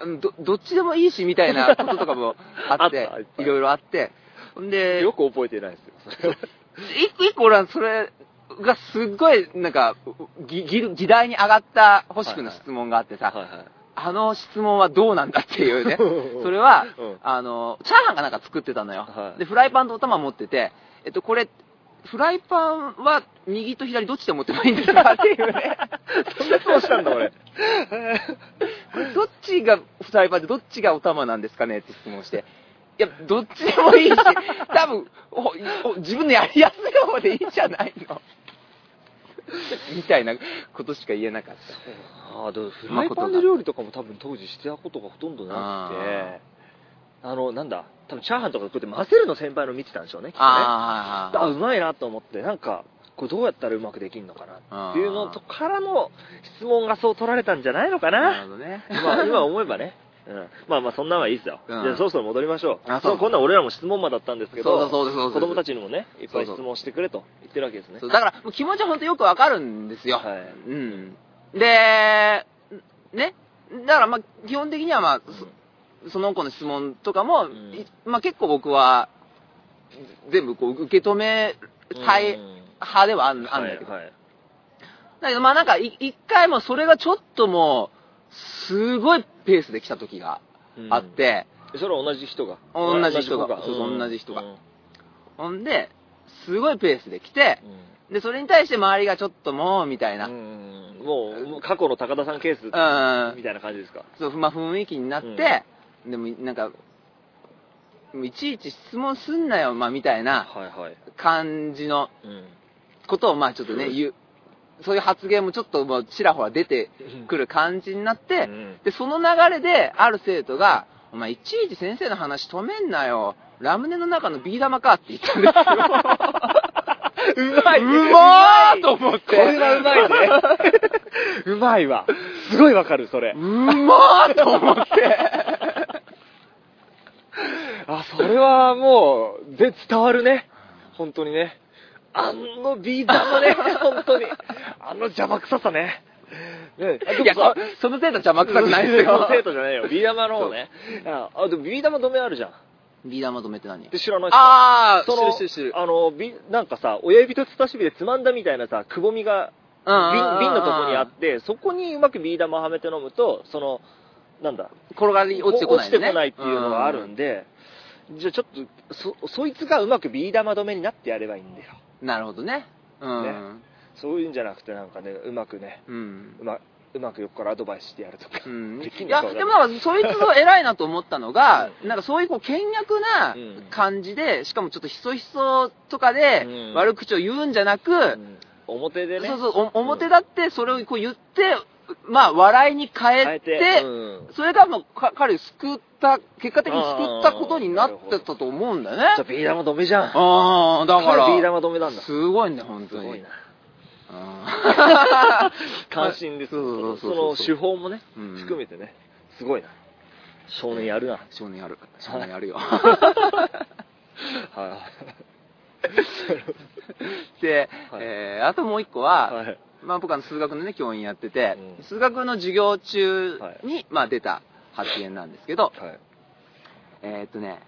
うんどどっちでもいいし、みたいなこととかもあって いろいろあって、ほんで、よく覚えてないですよ。それは一個一個俺はそれがすっごい、なんか、ぎ議議題に上がった星君の質問があってさ、はいはい。あの質問はどうなんだっていうね うんそれは、うんあの、チャーハンかなんか作ってたのよ。はいで、フライパンとお玉持ってて、えっと、これ、フライパンは右と左どっちで持ってもいいんですかっていうね。そんな質問したんだ、俺。これどっちがフライパンでどっちがお玉なんですかねって質問して。いや、どっちでもいいし、多分、自分のやりやすい方でいいんじゃないの？みたいなことしか言えなかった。ああ、でもフライパンで料理とかも多分当時してたことがほとんどなくて、あの、なんだ、多分チャーハンとかこうやって混ぜるの先輩の見てたんでしょうね、きっとね。ああ、うまいなと思って、なんか、これどうやったらうまくできるのかなっていうのとからの質問がそう取られたんじゃないのかな？るな。ほどね。まあ、今思えばね。うん、まあまあ、そんなんはいいですよ。うんじゃあ、そろそろ戻りましょう。あそうこんなん俺らも質問魔だったんですけど、そうだそう子供たちにもね、いっぱい質問してくれと言ってるわけですね。そうだから、もう気持ちは本当よくわかるんですよ。はいうん。で、ね？だから、まあ、基本的には、まあ、そその子の質問とかも、ん。いまあ、結構僕は、全部こう受け止めたいうん。派ではあんあんだけど。はいはい。だけど、まあなんか、い一回もそれがちょっともう、すごいペースで来た時がうん。あって、それは同じ人が？同じ人が。子そうそう同じ人が。うん。ほんで、すごいペースで来て、うで、それに対して周りがちょっともう、みたいな。んうん。もう過去の高田さんケースうん。みたいな感じですか？そう、まあ雰囲気になって、でもなんか、いちいち質問すんなよ、まあみたいな感じのうん。ことを、まあちょっとね、言う、そういう発言もちょっともうちらほら出てくる感じになって、うん。で、その流れで、ある生徒が、お前いちいち先生の話止めんなよ。ラムネの中のビー玉かって言ったんですよ。うまいうまーと思って。これはうまいね。うまいわ。すごいわかるそれ。うまーと思って。あそれはもうぜ伝わるね本当にねあのビー玉ね 本当にあの邪魔くささねねいや、さそその生徒邪魔くさくないですよ。生徒じゃないよ。ビー玉の方ね。あ、あでもビー玉止めあるじゃん。ビー玉止めって何？で知らないっすかあー、その知る知る。あの、びなんかさ、親指と人差し指でつまんだみたいなさ、くぼみがうん瓶瓶のとこにあって、そこにうまくビー玉をはめて飲むと、その、なんだ、転がり落ちてこない、ね。落ちてこないっていうのがあるんで、じゃあちょっと、そ、そいつがうまくビー玉止めになってやればいいんだよ。うんなるほどね。うん。ねそういうんじゃなくてなんかね、うまくね、うん。うまうまく横からアドバイスしてやるとか。うん、い できんのや、でもなんか、そいつの偉いなと思ったのが、なんかそういうこう、倹約なうん感じで、しかもちょっとひそひそとかでうん悪口を言うんじゃなく、うん表でね。そうそう、お表だってそれをこう言って、まあ、笑いに変えて、変えてうんそれがもうか彼を救った、結果的に救ったことになってたと思うんだよね。じゃあビー玉止めじゃん。ああ、だから、ビー玉止めなんだ。すすごいね、本当に。ごいな。うん 関心です。その手法もね、うん含めてね、すごいな。少年やるな。少年やる。少年やるよ。はで、はいえーあともう一個い。は、はい。まあ僕は数学のね、教員やってて、うん数学の授業中はいに、まあ出た発言なんですけど、はい。えーっとね、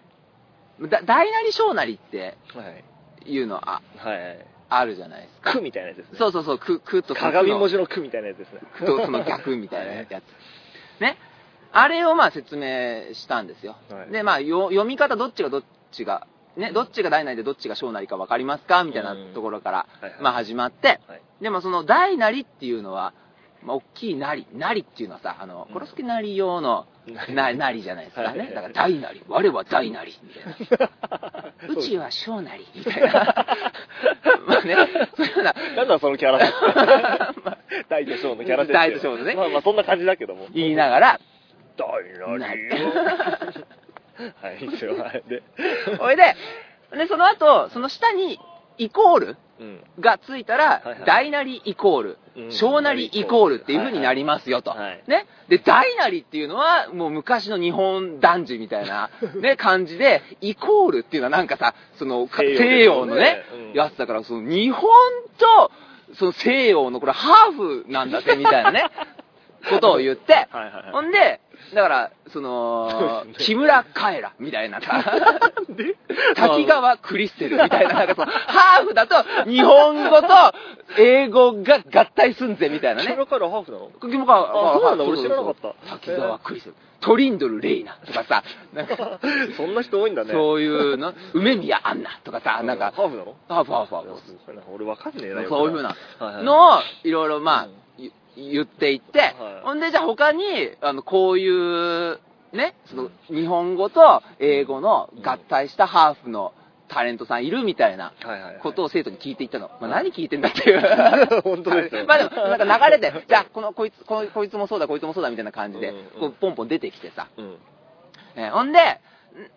だ大なり小なりってはい。いうのあはい。あるじゃないですか。くみたいなやつですね。そうそうそう、く、くと鏡文字字のくみたいなやつですね。とその逆みたいなやつ。ね。あれをまあ説明したんですよ。はいで、まあよ読み方どっちがどっちが、ね、どっちが大なりでどっちが小なりか分かりますか？みたいなところから、はいはいまあ始まって、はい。でもその大なりっていうのは、まあ、大きいなり、なりっていうのはさ、あの、うんコロスケなり用のななりじゃないですかね。だから大なり、我は大なり、みたいな。うちは小なり、みたいな。まあね、そういうような、なんだそのキャラ設定 大と小のキャラ設定。大と小のねまあまあそんな感じだけども。言いながら、大なりよ。はい、一応、はい。で、おいで、で、その後、その下に、イコールうん。がついたらはいはい、大なりイコールう、ん小なりイコールっていう風になりますよとはいはい。ね。で、大なりっていうのは、もう昔の日本男児みたいな、ね、感じで、イコールっていうのはなんかさ、その、か西洋のねうん、やつだから、その、日本と、その西洋のこれハーフなんだぜ、みたいなね、ことを言って、はいはいはい。ほんで、だから、そのね木村カエラみたいな。さ、滝川クリステルみたいな、なんかその、ハーフだと、日本語と英語が合体すんぜ、みたいなね。キャラからハーフなの？木村カエラあそうな俺知らなかった。滝川クリステル。トリンドル・レイナとかさ、なんか、そんな人多いんだね。そういうの、梅宮アンナとかさ、なんか、ハーフなのハーフハーフハーフ。俺わかんねえな。そういうふうなはいはいのを、いろいろまあうん、ゆ言っていって、はいほんで、じゃあ他に、あの、こういう、ね、その、日本語と英語の合体したハーフのタレントさんいるみたいな。ことを生徒に聞いていったの。まあ、何聞いてんだっていう。本当ですよ まあでも、なんか流れで、じゃあ、この、こいつ、こいこいつもそうだ、こいつもそうだみたいな感じでこう、ポンポン出てきてさ。うん。えーほんで、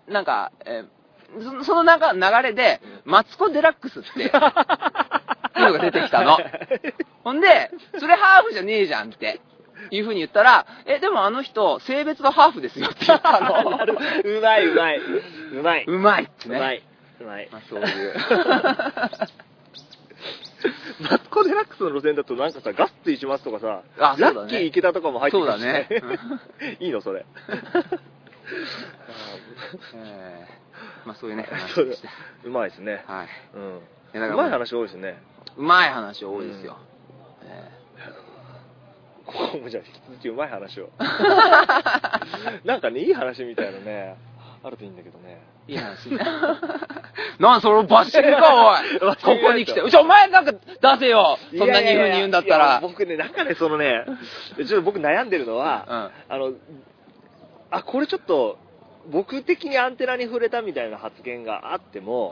んなんか、えーそその流れで、マツコ・デラックスって、いうのが出てきたの。ほんで、それハーフじゃねえじゃんって、いう風に言ったら、え、でもあの人、性別がハーフですよって言ったの。うまいうまい。うまい。うまいってね。うまい。うまい。まあ、そういう。マツコ・デラックスの路線だとなんかさ、ガッツしますとかさ、あラッキー池田とかも入ってくるしそうだねいいのそれ。えーまあそういうね。うまいですね。はい。うん。いやだからうまい話多いですね。うまい話多いですよ。えここもじゃあ引き続きうまい話を。なんかね、いい話みたいなね、あるといいんだけどね。ーいい話ね。なんそれバッシングか、おい バッシングここに来て。ちょ、お前なんか出せよそんなに風に言うんだったら。僕ね、なんかね、そのね、ちょっと僕悩んでるのは、あの、あ、これちょっと、僕的にアンテナに触れたみたいな発言があっても、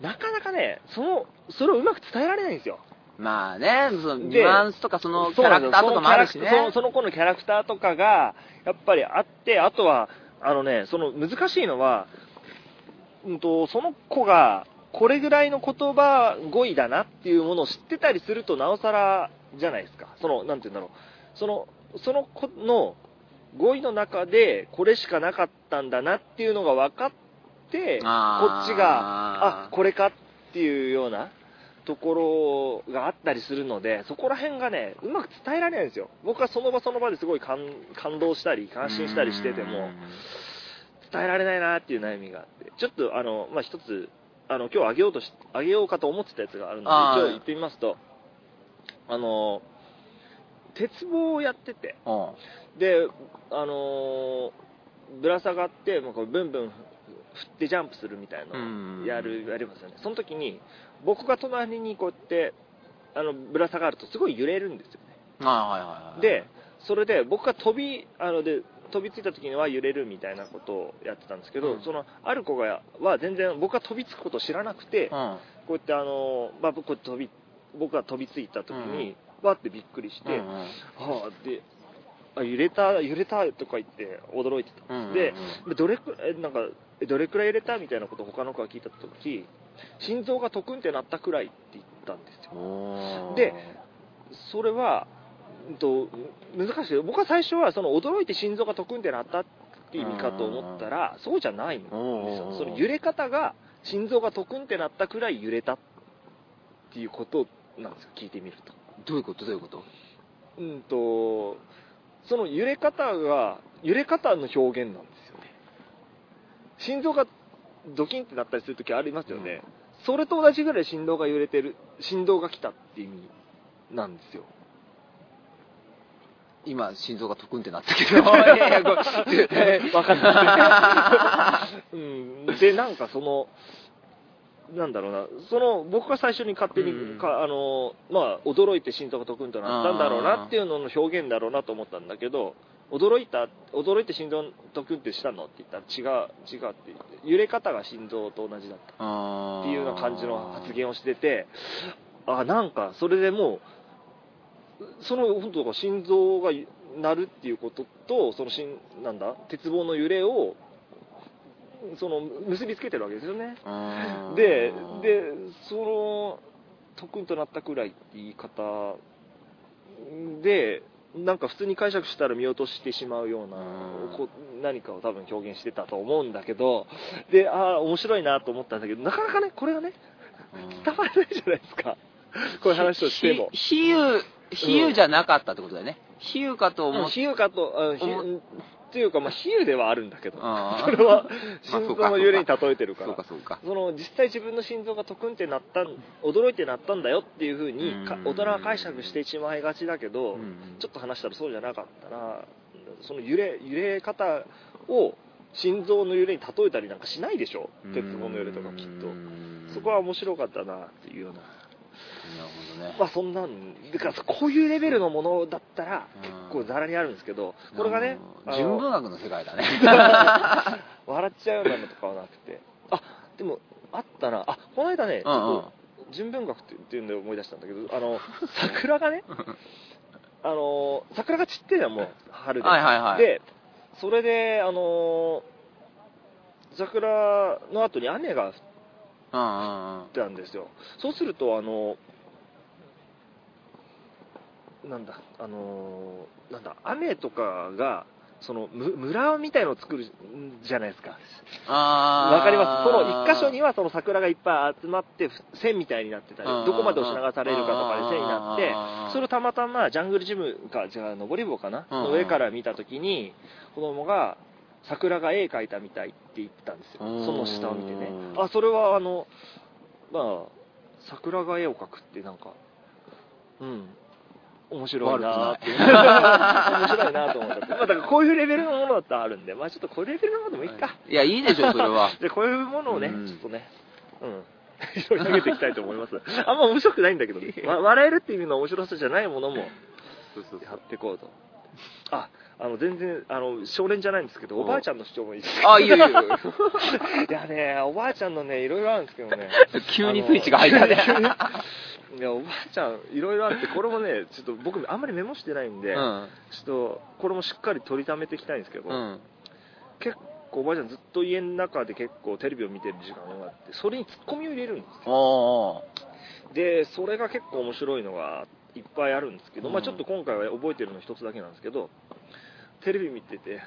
なかなかね、その、それをうまく伝えられないんですよ。まあね、そのニでュアンスとかそのキャラクターとかもあるしね。そのその子のキャラクターとかが、やっぱりあって、あとは、あのね、その難しいのは、うんと、その子が、これぐらいの言葉語彙だなっていうものを知ってたりすると、なおさらじゃないですか。その、なんて言うんだろう。その、その子の語彙の中で、これしかなかったんだなっていうのが分かって、こっちが、あ、これかっていうようなところがあったりするので、そこら辺がね、うまく伝えられないんですよ。僕はその場その場ですごい感感動したり、感心したりしてても、伝えられないなっていう悩みがあって、ちょっとあの、まあ、一つ、あの、今日あげようとし、あげようかと思ってたやつがあるので、一応言ってみますと、あの、鉄棒をやってて、うん。で、あのーぶら下がって、まあ、こうブンブン振ってジャンプするみたいなのをやる、やりますよね。その時に、僕が隣にこうやって、あの、ぶら下がるとすごい揺れるんですよね。はいはいはいはい。で、それで僕が飛び、あので、飛びついた時には揺れるみたいなことをやってたんですけど、うんその、ある子が、は全然僕が飛びつくことを知らなくて、うん。こうやってあの、まあ、僕飛び、僕が飛びついた時に、わってびっくりして、うんうんはあ、で、あ、揺れた、揺れたとか言って驚いてた。うんうんうんで、でどれくらい、なんか、えどれくらい揺れたみたいなことを他の子が聞いた時、心臓がトクンってなったくらいって言ったんですよ。でそれは、うんと、難しい。僕は最初は、その驚いて心臓がトクンってなったって意味かと思ったら、そうじゃないんですよ。その揺れ方が、心臓がトクンってなったくらい揺れたっていうことなんですよ、聞いてみると。どういうこと？どういうこと？うんと、その揺れ方が、揺れ方の表現なんですよね。心臓がドキンってなったりするときありますよね。それと同じぐらい心臓が揺れてる、振動が来たっていう意味なんですよ。今、心臓がトクンってなったけど。いやいやごめんわかんない。うん。で、なんかその、なんだろうな、その、僕が最初に勝手に、うん。かあの、まあ、驚いて心臓がトクンとなったんだろうなっていうのの表現だろうなと思ったんだけど、驚いた、驚いて心臓トクンってしたのって言ったら違う、違うって言って、揺れ方が心臓と同じだった。っていうような感じの発言をしてて、あ、なんか、それでもう、その、本当心臓が鳴るっていうことと、そのしん、なんだ、鉄棒の揺れを、その、結びつけてるわけですよね。うんで、で、その、トクンとなったくらいって言い方で、なんか普通に解釈したら見落としてしまうような何かを多分表現してたと思うんだけど、で、ああ、面白いなと思ったんだけど、なかなかね、これがね、うん伝わらないじゃないですか。こういう話をしても。ひ比喩、比喩じゃなかったってことだよね。比喩かと思っ比喩かと、あ比思喩っていうか、まあ、比喩ではあるんだけど、それはまあ心臓の揺れに例えてるから。その実際自分の心臓がトクンってなった驚いてなったんだよっていうふうに大人は解釈してしまいがちだけど、うん。ちょっと話したらそうじゃなかったらその揺れ揺れ方を心臓の揺れに例えたりなんかしないでしょ？鉄棒の揺れとかきっと。うん。そこは面白かったなっていうようなね。まあそんなんだからこういうレベルのものだったらうん。結構ざらにあるんですけどこれがね純文学の世界だね。笑っちゃうようなのとかはなくて。あでもあったな。あこの間ね、うんうん。純文学っていうんで思い出したんだけどあの桜がね あの桜が散ってるじゃんもう春で、はいはいはい。でそれであの桜の後に雨が降っうんうんうん。たんですよそうするとあのなんだあのなんだ雨とかがそのむ村みたいのを作るんじゃないですか。わかります？その一箇所にはその桜がいっぱい集まって線みたいになってたり、うんどこまで押し流されるかとかで線になってうん、それをたまたまジャングルジムか、じゃあ登り棒かな、うんの上から見たときに、子供が桜が絵描いたみたいって言ってたんですよ。うんその下を見てね。うんあ、それはあの、まあ、桜が絵を描くってなんか、うん。面白いなーって。面白いなと思った。まあ、だからこういうレベルのものだったらあるんで、まあちょっとこういうレベルのものでもいいか。いや、いいでしょ、それは。で、こういうものをね、うんちょっとね、うん。拾い上げていきたいと思います。あんま面白くないんだけど、笑えるっていう意味の面白さじゃないものもやっていこうと。あ、あの、全然、あの、少年じゃないんですけど、おおばあちゃんの主張もいいですあ、いいよいいよ。いやね、おばあちゃんのね、いろいろあるんですけどね。急にスイッチが入ったね。いや、おばあちゃん、いろいろあって、これもね、ちょっと僕、あんまりメモしてないんで、うん。ちょっと、これもしっかり取りためていきたいんですけど、うん。結構おばあちゃんずっと家の中で結構テレビを見てる時間があって、それにツッコミを入れるんですよ。で、それが結構面白いのがいっぱいあるんですけど、うんまあちょっと今回は覚えてるの一つだけなんですけど、テレビ見てて、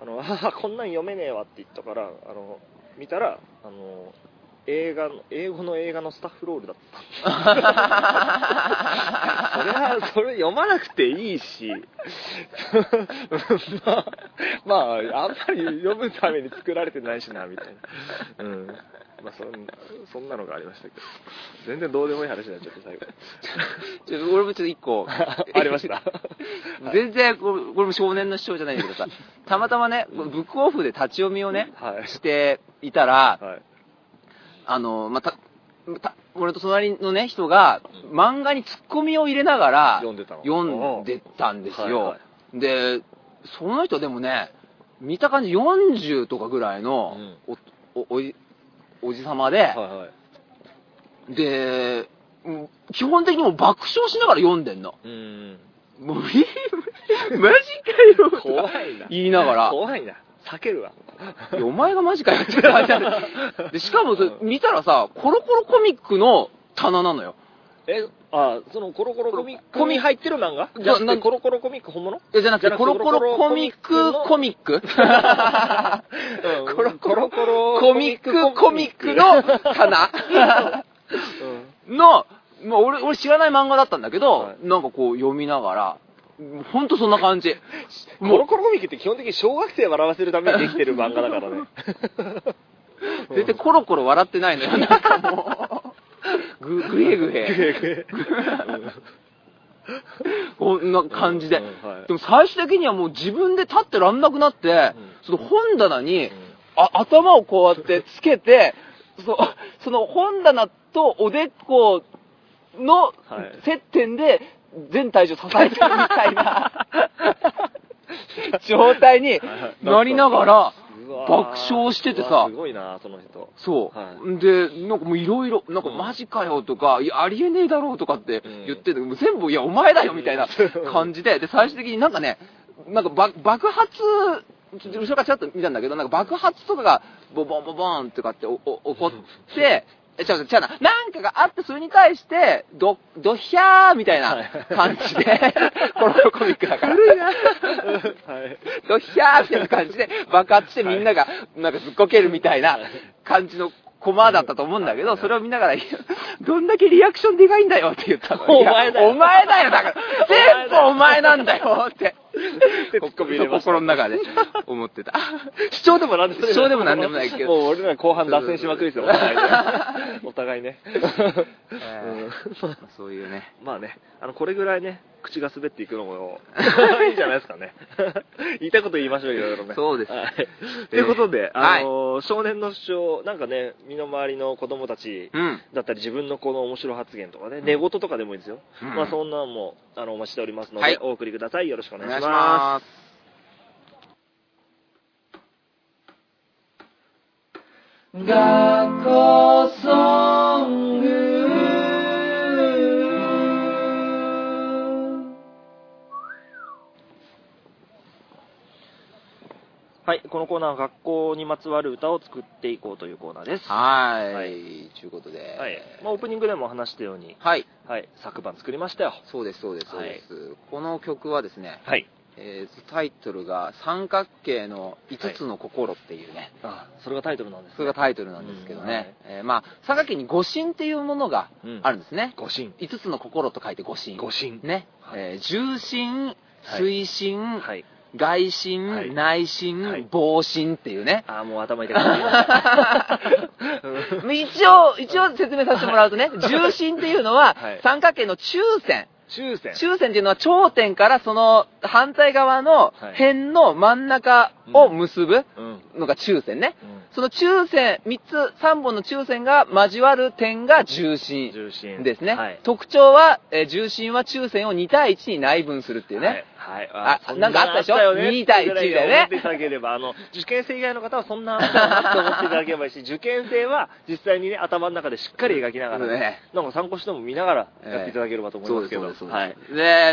あの、あーこんなん読めねえわって言ったから、あの、見たら、あの、映画の、英語の映画のスタッフロールだった。それは、それ読まなくていいし、まあ、まあ、あんまり読むために作られてないしな、みたいな。うん。まあ、そんな、そんなのがありましたけど。全然どうでもいい話になっちゃって、最後。ちょ俺もちょっと一個 ありました。全然これ、も少年の主張じゃないんだけどさ、たまたまね、ブックオフで立ち読みをね、はい。していたら、はい。あの、まあた、た俺と隣のね、人が、漫画にツッコミを入れながら、読んでたの読んでたんですよ。はいはで、その人でもね、見た感じ40とかぐらいの、お、お、おじ、おじさまで、はいはい。で、基本的にもう爆笑しながら読んでんの。うん。もう、マジかよ。怖いな。言いながら、怖いな。避けるわ。お前がマジかよって感じなんだで、しかも見たらさ、コロコロコミックの棚なのよ。え、あ、そのコロコロコミック？コミに入ってる漫画？じゃなくてコロコロコミック？本物？いや、じゃなくて、コロコロコミックコミックうんコロコロコロコミックコミックの棚の、まあ、俺、俺知らない漫画だったんだけど、はい。なんかこう読みながら、ほんとそんな感じ。コロコロコミックって基本的に小学生を笑わせるためにできてる漫画だからね。絶対コロコロ笑ってないのよ。なんかもう、ぐ、ぐへぐへ。こんな感じで。うんはい。でも最終的にはもう自分で立ってらんなくなって、うん。その本棚に、うん。あ頭をこうやってつけて、そその本棚とおでこのはい。接点で全体重支えてるみたいな 状態になりながら爆笑しててさ。す、ごいな、その人。そう。はで、なんかもういろいろ、なんかうんマジかよとか、いや、ありえねえだろうとかってうん。言ってて、もう全部、いや、お前だよみたいなう。ん感じで、で、最終的になんかね、なんかば爆発、後ろからちらっと見たんだけど、なんか爆発とかが、ボボンボボンとかって起こって、え、違う違う違うな、なんかがあって、それに対して、ど、どひゃーみたいな感じで、コロコロコミックだから。はい。ドヒャーみたいな感じで爆発してみんながなんかずっこけるみたいな感じのコマだったと思うんだけど、それを見ながら、どんだけリアクションでかいんだよって言ったの。お前だよお前だよ、だから。全部お前なんだよって。心の中で思ってた。主張でもなんでもない主張でもなんでもないけどもう俺ら後半脱線しまくりですよ、お互いね。お互そういうね。まあね、あの、これぐらいね、口が滑っていくのも、いいんじゃないですかね。言いたいこと言いましょう、いろいろね。そうですはい。ということで、はいあの、少年の主張、なんかね、身の回りの子供たちうん。だったり、自分のこの面白発言とかね、寝言とかでもいいですよ。うんまあ、そんなんも、あの、お待ちしておりますので、はいお送りください。よろしくおお願いし願いしまます。学校ソングす。はい、このコーナーは学校にまつわる歌を作っていこうというコーナーです。はい。はということで。はい。まあ、オープニングでも話したように、はい。はい、昨晩作りましたよ。そうです、そうです、そうです。この曲はですね、はい。えータイトルが三角形の5つの心っていうね、あ、それがタイトルなんですね。それがタイトルなんですけどうんね、えーまあ、三角形に五神っていうものがうんあるんですね。五神。5つの心と書いて五神。五神。ね。はいえー重心、水心、はい。外心、はい内心、はい防心っていうね。あー、もう頭痛くなりました。一応、一応説明させてもらうとね、重心っていうのははい三角形の中線。中線。中線っていうのは頂点からその反対側のはい辺の真ん中を結ぶうん。のが中線ね。うんその中線、3つ、3本の中線が交わる点が重心。ですね。はい。特徴は、えー重心は中線を2対1に内分するっていうね。はい。あそなんかあったでしょ？あよね2対1だよね思っていただければ、あの、受験生以外の方はそんなあったなと思っていただければいいし、受験生は実際にね、頭の中でしっかり描きながら、ねなんか参考しても見ながらやっていただければと思いますけど。そうです、そうです。はい。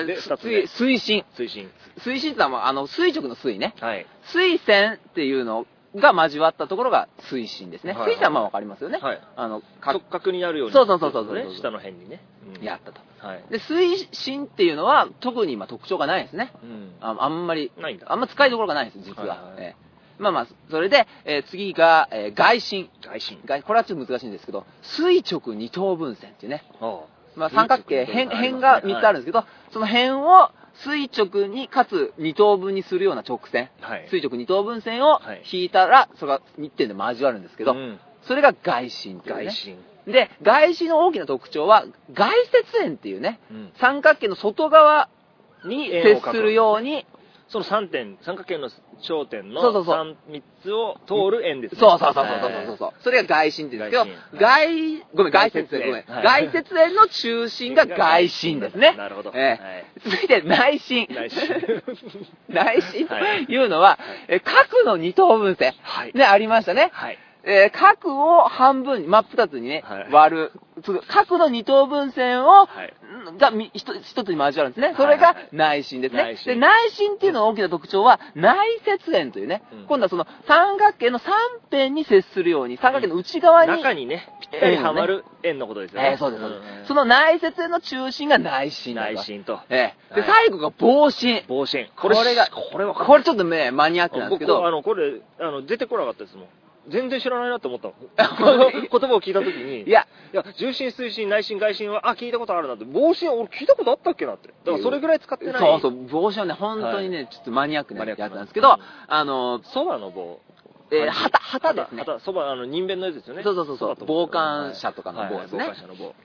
でで二つ目水水深。推進。水深ってのはあの、垂直の水ね。はい。水線っていうのが交わったところが水深ですね。はいはい水線はまあわかりますよね。はい。あの、か直角になるように。そうそうそうそうそうね。下の辺にね。うんやったと。はい。で、水深っていうのは特に今特徴がないですね。うん。ああんまり、ないんだ。あんま使いどころがないです、実は。はいはいええまあまあ、それで、えー次が、えー外心。外心。外これはちょっと難しいんですけど、垂直二等分線っていうね。あまあ、三角形、辺辺が3つあるんですけど、その辺を垂直にかつ二等分にするような直線。あはい。垂直二等分線をはい引いたら、それが1点で交わるんですけど、うんそれが外心っていうね。外心。で、外心の大きな特徴は、外接円っていうね、うん三角形の外側に接するように、その3点、三角形の頂点のそうそうそう三三つを通る円ですね。そうそうそうそうそうそう。それが外心って言うんですけど、外、ごめん、外接円、ごめん。はい外接円の中心が外心ですね。なるほど。ええ続いて内心。内心 内心というのは、え角の二等分線。はい。ね、ありましたね。はい。えー角を半分に、真っ二つにね、はい割る。つ角の二等分線を、はい。がみ一つ一つに交わるんですね。それが内心ですね。内心で、内心っていうのの大きな特徴は、内接円というね、うん今度はその三角形の三辺に接するように、三角形の内側に、中にね、ぴったりはまる円のことですよね。えーそうです、そうです。そのの内接円の中心が内心。内心と。ええで、はい最後が棒心。棒心。これが、これはこれちょっとね、マニアックなんですけ僕、あど、の、これ、あの、出てこなかったですもん。全然知らないなって思ったの。言葉を聞いたときに、いや、いや、重心、推進、内心、外心は、あ、聞いたことあるなって。棒心、俺聞いたことあったっけなって。だからそれぐらい使ってない。そうそう、帽子はね、本当にね、ちょっとマニアックなやつマニアックななんですけど、あの、そばの棒。えー、旗、旗ですね。旗、そば、あの、人弁のやつですよね。そうそうそうそう傍観者とかの棒ですねはいはい傍観者の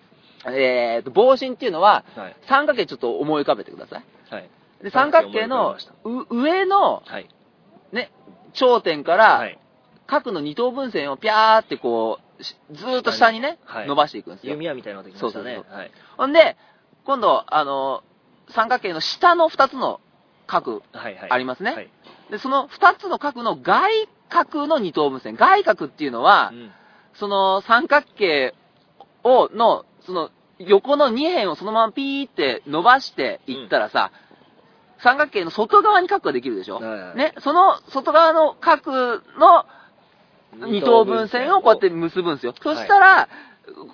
えーと、帽子っていうのは、棒。はい。三角形ちょっと思い浮かべてください。はい。で、三角形のう上の、はい。ね、頂点から、はい。角の二等分線をピャーってこう、しずーっと下にね、はい伸ばしていくんですよ。弓矢みたいなのができましたね。そうそうはい。ほんで、今度、あの、三角形の下の二つの角はいはい。ありますね。はい。で、その二つの角の外角の二等分線。外角っていうのはう、んその三角形を、の、その横の二辺をそのままピーって伸ばしていったらさ、三角形の外側に角ができるでしょ、はいはいね、その外側の角の二等分線をこうやって結ぶんですよ。そしたら、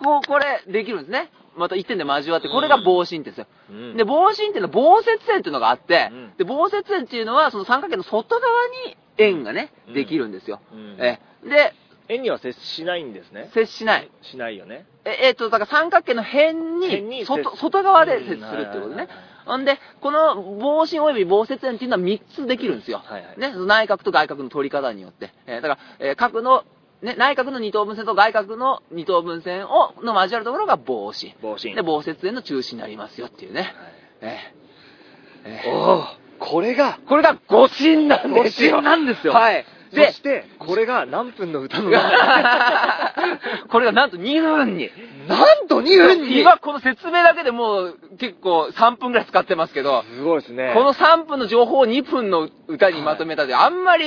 こう、これできるんですね。また一点で交わって、これが棒心って言うんですよ。うんで、棒心っていうのは棒接線っていうのがあって、うんで、棒接線っていうのはその三角形の外側に円がね、うんできるんですよ。うんえ、で、円には接しないんですね。接しない。しないよね。え、えっ、と、だから三角形の辺辺にに、外、接外側で接するってことね。ほんで、この棒心及び棒接円っていうのは3つできるんですよ。はいはいね、内角と外角の取り方によって。えーだから、えー角の、ね、内角の二等分線と外角の二等分線を、の交わるところが棒心。棒心。で、棒接円の中心になりますよっていうね。えーえーおおこれが、これが五心なんごですよ。心なんですよ。はい。そで、して、これが何分の歌の これがなんと2分に。なんと2分に？今この説明だけでもう結構3分ぐらい使ってますけど、すごいですね。この3分の情報を2分の歌にまとめたで、あんまり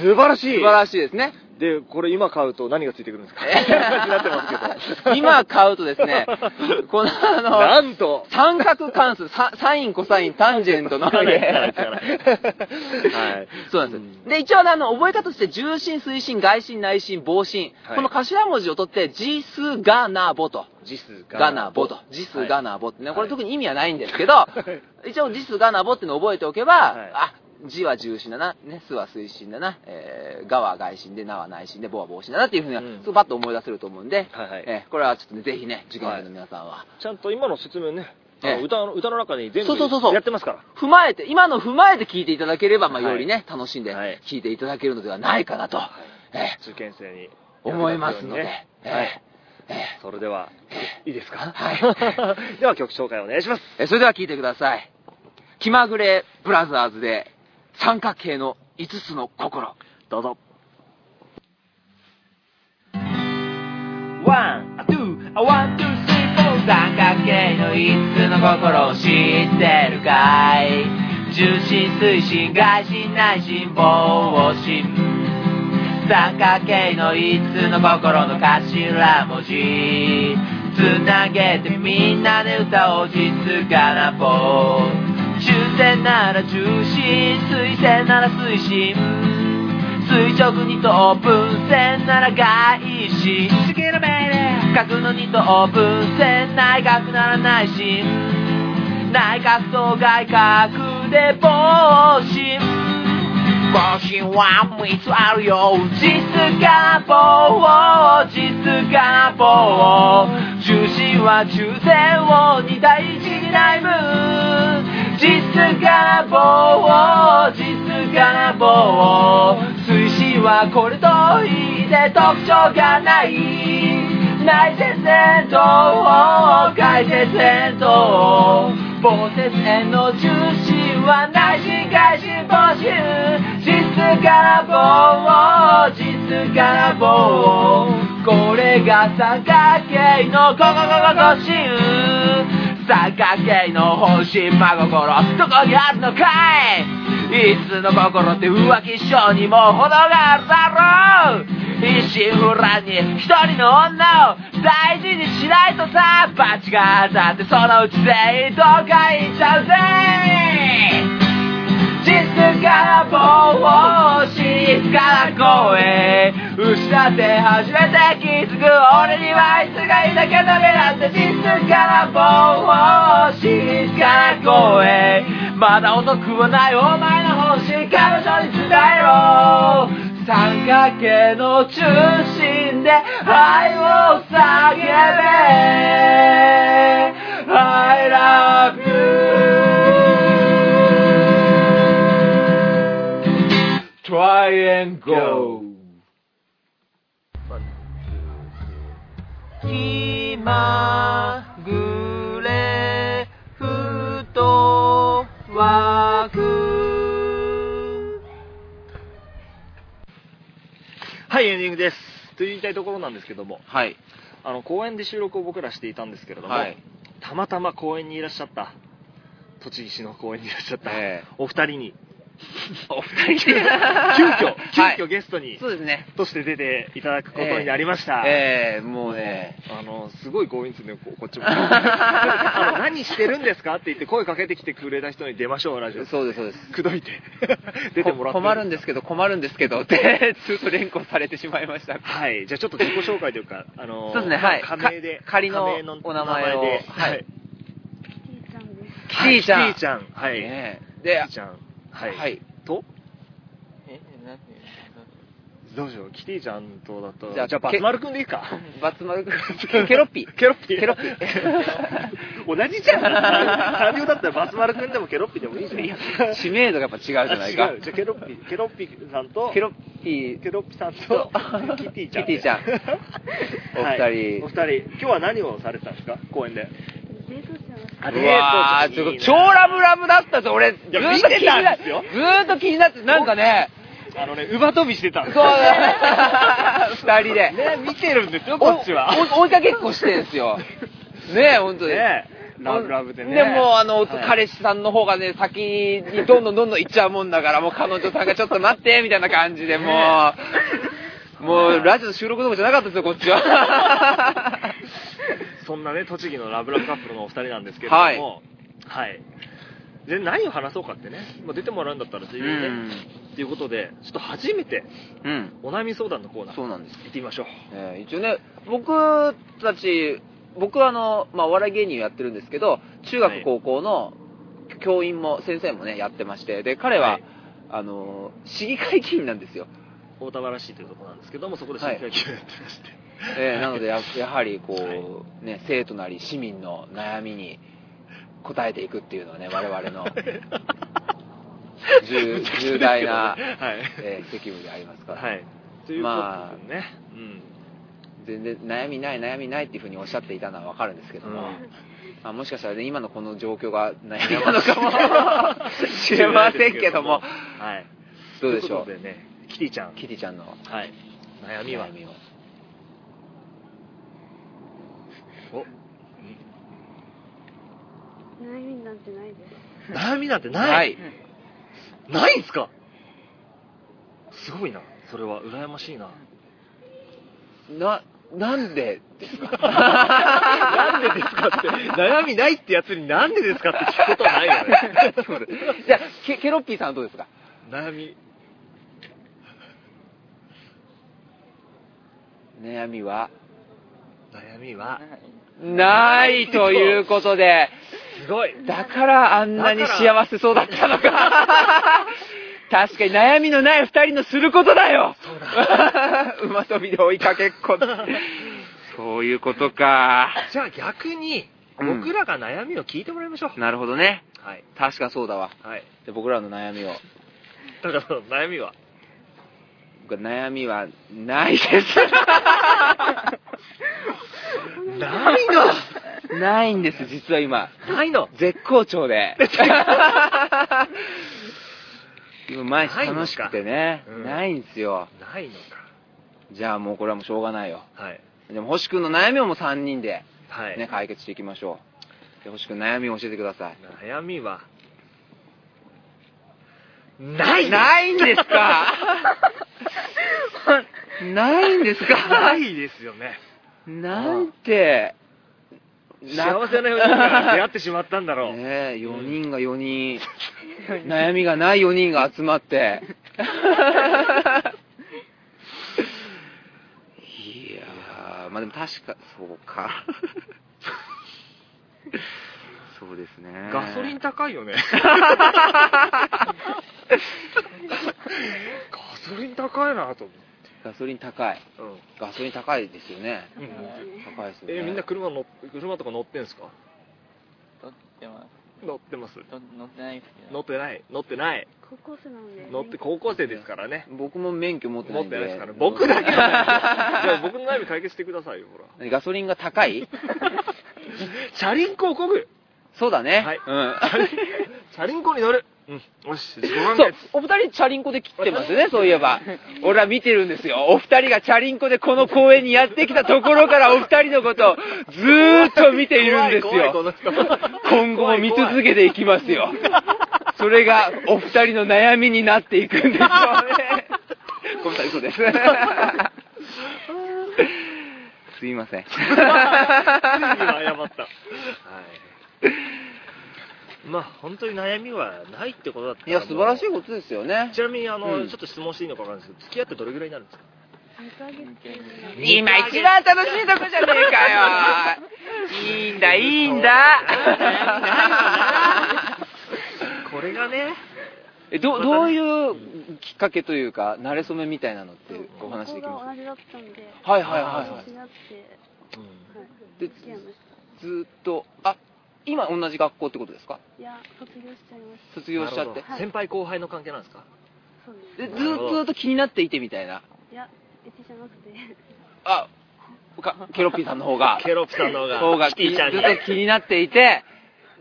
素晴らしい。素晴らしいですね。で、これ今買うと何がついてくるんですか？になってますけど。今買うとですね、このあの、なんと、三角関数、ササイン、コサイン、タンジェントの、つかないつかないつかないはい。そうなんですよ。で、一応あの、覚え方として、重心、推進、外心、内心、棒心。はいこの頭文字を取って、ジス、ガナ、ボと。ジスガナ、ボと。ジス、ガナ。ナ、ボってね。はいこれ特に意味はないんですけど、一応、ジス、ガナ、ボってのを覚えておけば、はいあ、ジは重心だな、ね、スは推進だな、えー、ガは外心で、ナは内心で、ボは棒心だなっていうふうには、うん。すぐパッと思い出せると思うんで、はいはい。えーこれはちょっとね、ぜひね、受験生の皆さんは、ちゃんと今の説明ね、ええ。歌の歌の中に全部そうそうそうそう。やってますから。踏まえて、今の踏まえて聞いていただければ、まあ、はいよりね、楽しんではい。聞いていただけるのではないかなと、えー受験生に。思いますので、ね。えーはい。えーそれでは、いいですか？は では曲紹介お願いします。えーそれでは聞いてください。気まぐれブラザーズで三角形の5つの心。どうぞ。 One, two, one, two, three, four 三角形の5つの心を知ってるかい？重心、垂心、外心、内心、傍心三角形の5つの心の頭文字つなげてみんなで歌おう実がな棒中線なら重心水線なら推進垂直二等分線なら外心。好きな命令角の二等分線内角なら内心。内角と外角で棒心。帽子は3つあるよ。実願望実願望重心は中線を2対1に内部。実がな棒を実がな棒を水死はこれといいで特徴がない内接線と外接線と。防接線の重心は内心外心募集。実がな棒を実がな棒をこれが三角形のこここここ心三角形の本心真心。どこにあるのかい？いつの心って浮気性にも程があるだろう？一心不乱に一人の女を大事にしないとさ。バチが当たってそのうち全員どっか行っちゃうぜ。実から棒を真実から声へ失って初めて気づく俺にはあいつがいなきゃダメなんて実から棒を真実から声まだ遅くはないお前の本心彼女に伝えろ三角形の中心で愛を叫べ I love you. Try and go 気まぐれふとわくはい、エンディングです。と言いたいところなんですけども、はい。あの、公園で収録を僕らしていたんですけれども、はい。たまたま公園にいらっしゃった、栃木市の公園にいらっしゃった、ええお二人に、お二人で。急遽、急はい遽ゲストに、そうですね。として出ていただくことになりました。ええもうね。あの、すごい強引ですね、ここっちも。あの何してるんですかって言って声かけてきてくれた人に出ましょう、ラジオ。そうです、そうです。くどいて。出てもらって。こ困るんですけど、困るんですけどって、ずっと連呼されてしまいました。はい。じゃあちょっと自己紹介というか、あのそうですねはい仮名で。か仮のお名前をではいキティちゃんです。キティちゃんキティちゃん。はい。ねキでティ、ちゃん。はい。はい。と？え、なんどうしよう、キティちゃんとだったら、じゃあじゃあ、バツ丸くんでいいか。バツ丸くん、ケロッピー。ケロッピ。ケロッピ 同じじゃん。単純だったらバツ丸くんでもケロッピでもいいじゃん。知名度がやっぱ違うじゃないか違。うじゃあケロッピ、ケロッピさんと、ケロッピーケロッピさんとと、キティちゃん。キティちゃんお二人はいお二人、今日は何をされてたんですか？公園で。デートわー、すごい。超いラブラブだったぞ、俺。ずーっとや気にな見てずーっと気になって、なんかね、あのね、馬飛びしてたんそうですよだ、二人で。ね、見てるんですよ、こっちは。おお追いかけっこしてんすよ。ねえ、本当に。ねラブラブでね。でも、あの、はい彼氏さんの方がね、先にどんどんどんどん行っちゃうもんだから、もう彼女さんがちょっと待って、みたいな感じで、もう、もう、ラジオ収録どころじゃなかったですよ、こっちは。そんなね、栃木のラブラブカップルのお二人なんですけれども、はい。で、何を話そうかってね、まあ、出てもらうんだったら全然ね、っていうことで、ちょっと初めて、うん。お悩み相談のコーナー、そうなんです。行ってみましょう。えー一応ね、僕たち、僕はあの、まあ、お笑い芸人をやってるんですけど、中はい学高校の教員も、先生もね、やってまして、で、彼は、はいあの、市議会議員なんですよ。大田原市というところなんですけども、そこで新会議をやってまして。えーなのでや、やはりこう、はいね、生徒なり市民の悩みに答えていくっていうのはね、我々の重 重大な、はい。えー責務でありますから、はい。ということでね、うん。全然悩みない、悩みないっていうふうにおっしゃっていたのはわかるんですけども、うんまあ、もしかしたらね、今のこの状況が悩みなのかも しれませんけども、はい。どうでしょう？ということでね、キティちゃん。キティちゃんのはい。悩みは悩みを。お悩みなんてないです。悩みなんてない、はい。ないんすか？すごいな。それは羨ましいな。な、なんでですか？なんでですかって、悩みないってやつになんでですかって聞くことはないよね。そうですじゃあケ、ケロッピーさんはどうですか？悩み、悩みは？悩みは、ないということで、すごい。だからあんなに幸せそうだったのか。確かに悩みのない二人のすることだよ馬跳びで追いかけっこ。そういうことか。じゃあ逆に、うん僕らが悩みを聞いてもらいましょう。なるほどね。はい。確かそうだわ。はい。で僕らの悩みを。だから悩みは？僕は悩みはないです。ないの？ないんです、実は今。ないの？絶好調で。今毎日楽しくてねないんですよ。ないのじゃあもうこれはもうしょうがないよ。か。はい。でも星くんの悩みをもう3人ではい。ね、解決していきましょう。で星くん悩みを教えてください。悩みは、ないないんですか？ないんですか？ないですよね。なんて、幸せな4人が出会ってしまったんだろう。ねえ、4人が4人、悩みがない4人が集まって。いやー、まあでも確か、そうか。そうですね。ガソリン高いよね。ガソリン高いなと思って。ガソリン高い。うんガソリン高いですよね。うん高いですよね。えみんな車乗っ車とか乗ってんすか？乗ってます。乗ってます乗乗ってないですけど。乗ってない？乗ってない高校生なので。乗って高校生ですからね僕も免許持ってな持いんで。ってないですから僕だけじゃあ僕の悩み解決してくださいよほらガソリンが高い？チャリンコをこぐそうだね。はいうん。チャリンコに乗るうんよし自己完そう結、お二人チャリンコで来てますね、そういえば。俺は見てるんですよ。お二人がチャリンコでこの公園にやってきたところからお二人のことをずーっと見ているんです怖い怖いよ。この人今後も見続けていきますよ。それがお二人の悩みになっていくんですよね。ごめんなさい、嘘です。すいません。ついには謝った。はい。まあ、本当に悩みはないってことだったらいや、素晴らしいもことですよねう。ちなみに、あの、うんちょっと質問していいのかわかんないですけど、付き合ってどれぐらいになるんですか？2ヶ月今一番楽しいとこじゃねえかよ。いいんだ、いいんだ。これがね、えどどういうきっかけというか、慣れ初めみたいなのってお話できます？はいはいはいはい。でずーっと、あ今同じ学校ってことですか？た。いや、卒業しちゃいました。卒業しちゃって先輩後輩の関係なんですか？そうです。でずーっとずっと気になっていてみたいな。いや、エチじゃなくて。あかケロッピーさんの方が。ケロップさんの方が、方がキティちゃんにずっと気になっていて、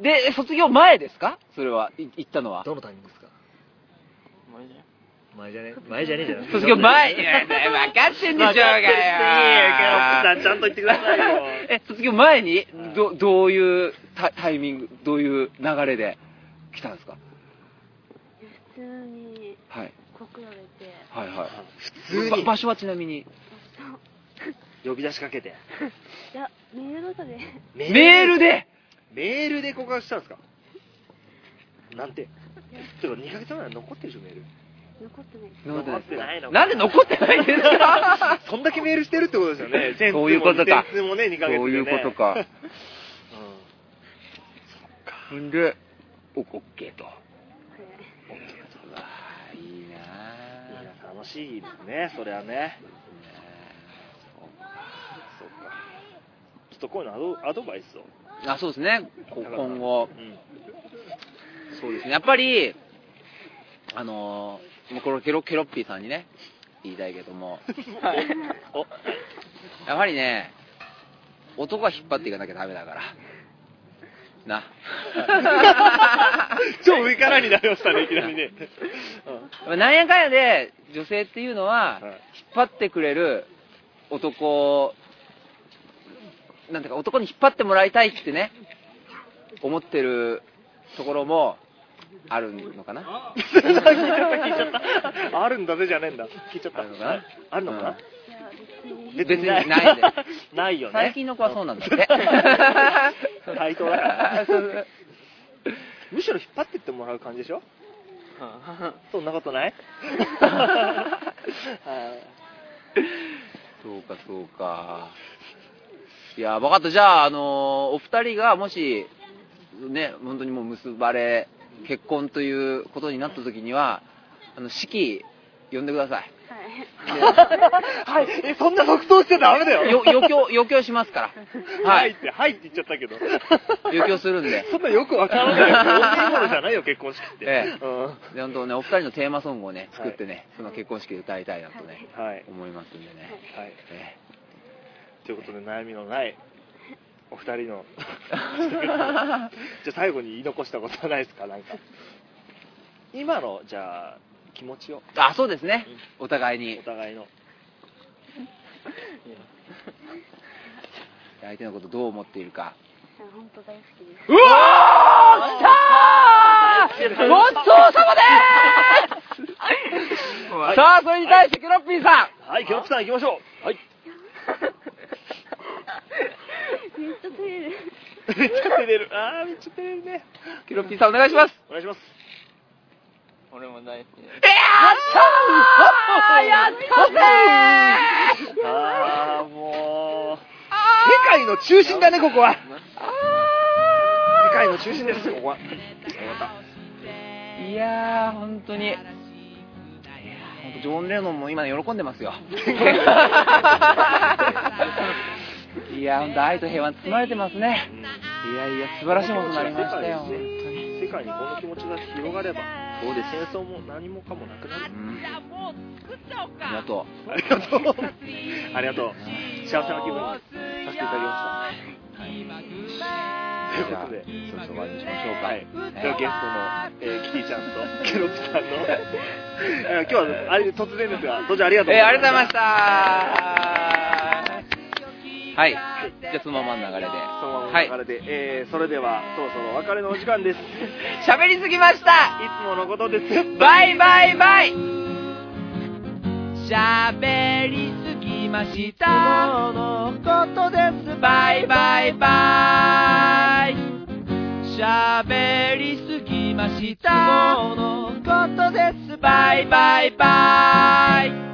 で、卒業前ですか？それは、い行ったのは。どのタイミングですか？前じゃね？前じゃねえじゃん。卒業前いや分かってんでしょうがよ。さん、ちゃんと言ってくださいよ。え、卒業前に、ど、どういうタタイミング、どういう流れで来たんですか？普通にはい。告られて、はいはい。普通に？ば場所はちなみに？呼び出しかけて。いや、メールとかで、メメールで？メールで告白したんですか？なんて。てか、2ヶ月前は残ってるでしょ、メール。残ってない。残ってないのかなんで残ってないんですか？そんだけメールしてるってことですよね。先通もそういうことかもね、2ヶ月で、ね。そういうことか。うん。んで、お、オッケーと。はい。うわーいいないやぁ。楽しいですね、それはね。そうか。ちょっとこういうのアドアドバイスを。あ、そうですね。こ今後、うん。そうですね。やっぱり、あのー、もうこれケロケロッピーさんにね、言いたいけども、お、やはりね、男は引っ張っていかなきゃダメだから。な。超上からになりましたね、いきなりね。なんやかんやで、女性っていうのは、はい引っ張ってくれる男、なんていうか、男に引っ張ってもらいたいってね、思ってるところもあるのかな？聞いちゃった、聞いちゃった。あるんだぜじゃねえんだ。聞いちゃった。あるのかな？あるのかな、いや、別に。ないんで。ないよね。最近の子はそうなんだって。対等だからむしろ引っ張ってってもらう感じでしょ？そんなことない？そうか、そうか。いや、分かった。じゃあ、あのーお二人がもし、ね、本当にもう結ばれ、結婚ということになった時には、あの、式、呼んでください。はい。はい。え、そんな即答しちゃダメだよ。よ、余興、余興しますから。ははいいっ。て、はいって言っちゃったけど。余興するんで。そんなよくわからないものじゃないよ、結婚式って。ええうん。で、本当ね、お二人のテーマソングをね、作ってね、その結婚式で歌いたいなとね、はい。思いますんでね。はい。えということで、悩みのない、お二人の。じゃあ最後に言い残したことはないですか？なんか。今の、じゃあ、気持ちを、えあ、そうですね。お互いにお。互いの。相手のことどう思っているか。本当大好きです。うわー来たーごちそうさまでーすさあ、それに対してケロッピーさんはい、キョロプさん行きましょう。はい。めっちゃ照れる。めっちゃ照れる。あー、めっちゃ照れるね。ケロッピーさんお願いしますお願いします。俺も大好きです。えやったーやったぜーあー、もう。世界の中心だね、ここは。世界の中心です、ここは。終わった。いやー、本当に。本当ジョン・レノンも今喜んでますよ。いやー、本当愛と平和に包まれてますね。いやいや、素晴らしいものになりましたよ、本当に。世界にこの気持ちが広がれば、そうです。戦争も何もかもなくなるう。ん。じゃあもう作っちゃおうかありがとありがとう。ありがとう。幸せな気分にさせていただきまう。はい。した。ということで、そろそろ終わりにしましょうか。はい。ではゲストの、えーキティちゃんとケロッピさんの、えー今日はあれ突然ですが、当時ありがとうえー、ありがとうございましたはい。じゃあそのままの流れで。そのままはい。の流れで、えーそれではそろそろお別れのお時間です。い 喋りすぎました。つものことです。バイバイバイ。喋りすぎました。のことです。バイバイバイ。喋りすぎました。のことです。バイバイバイ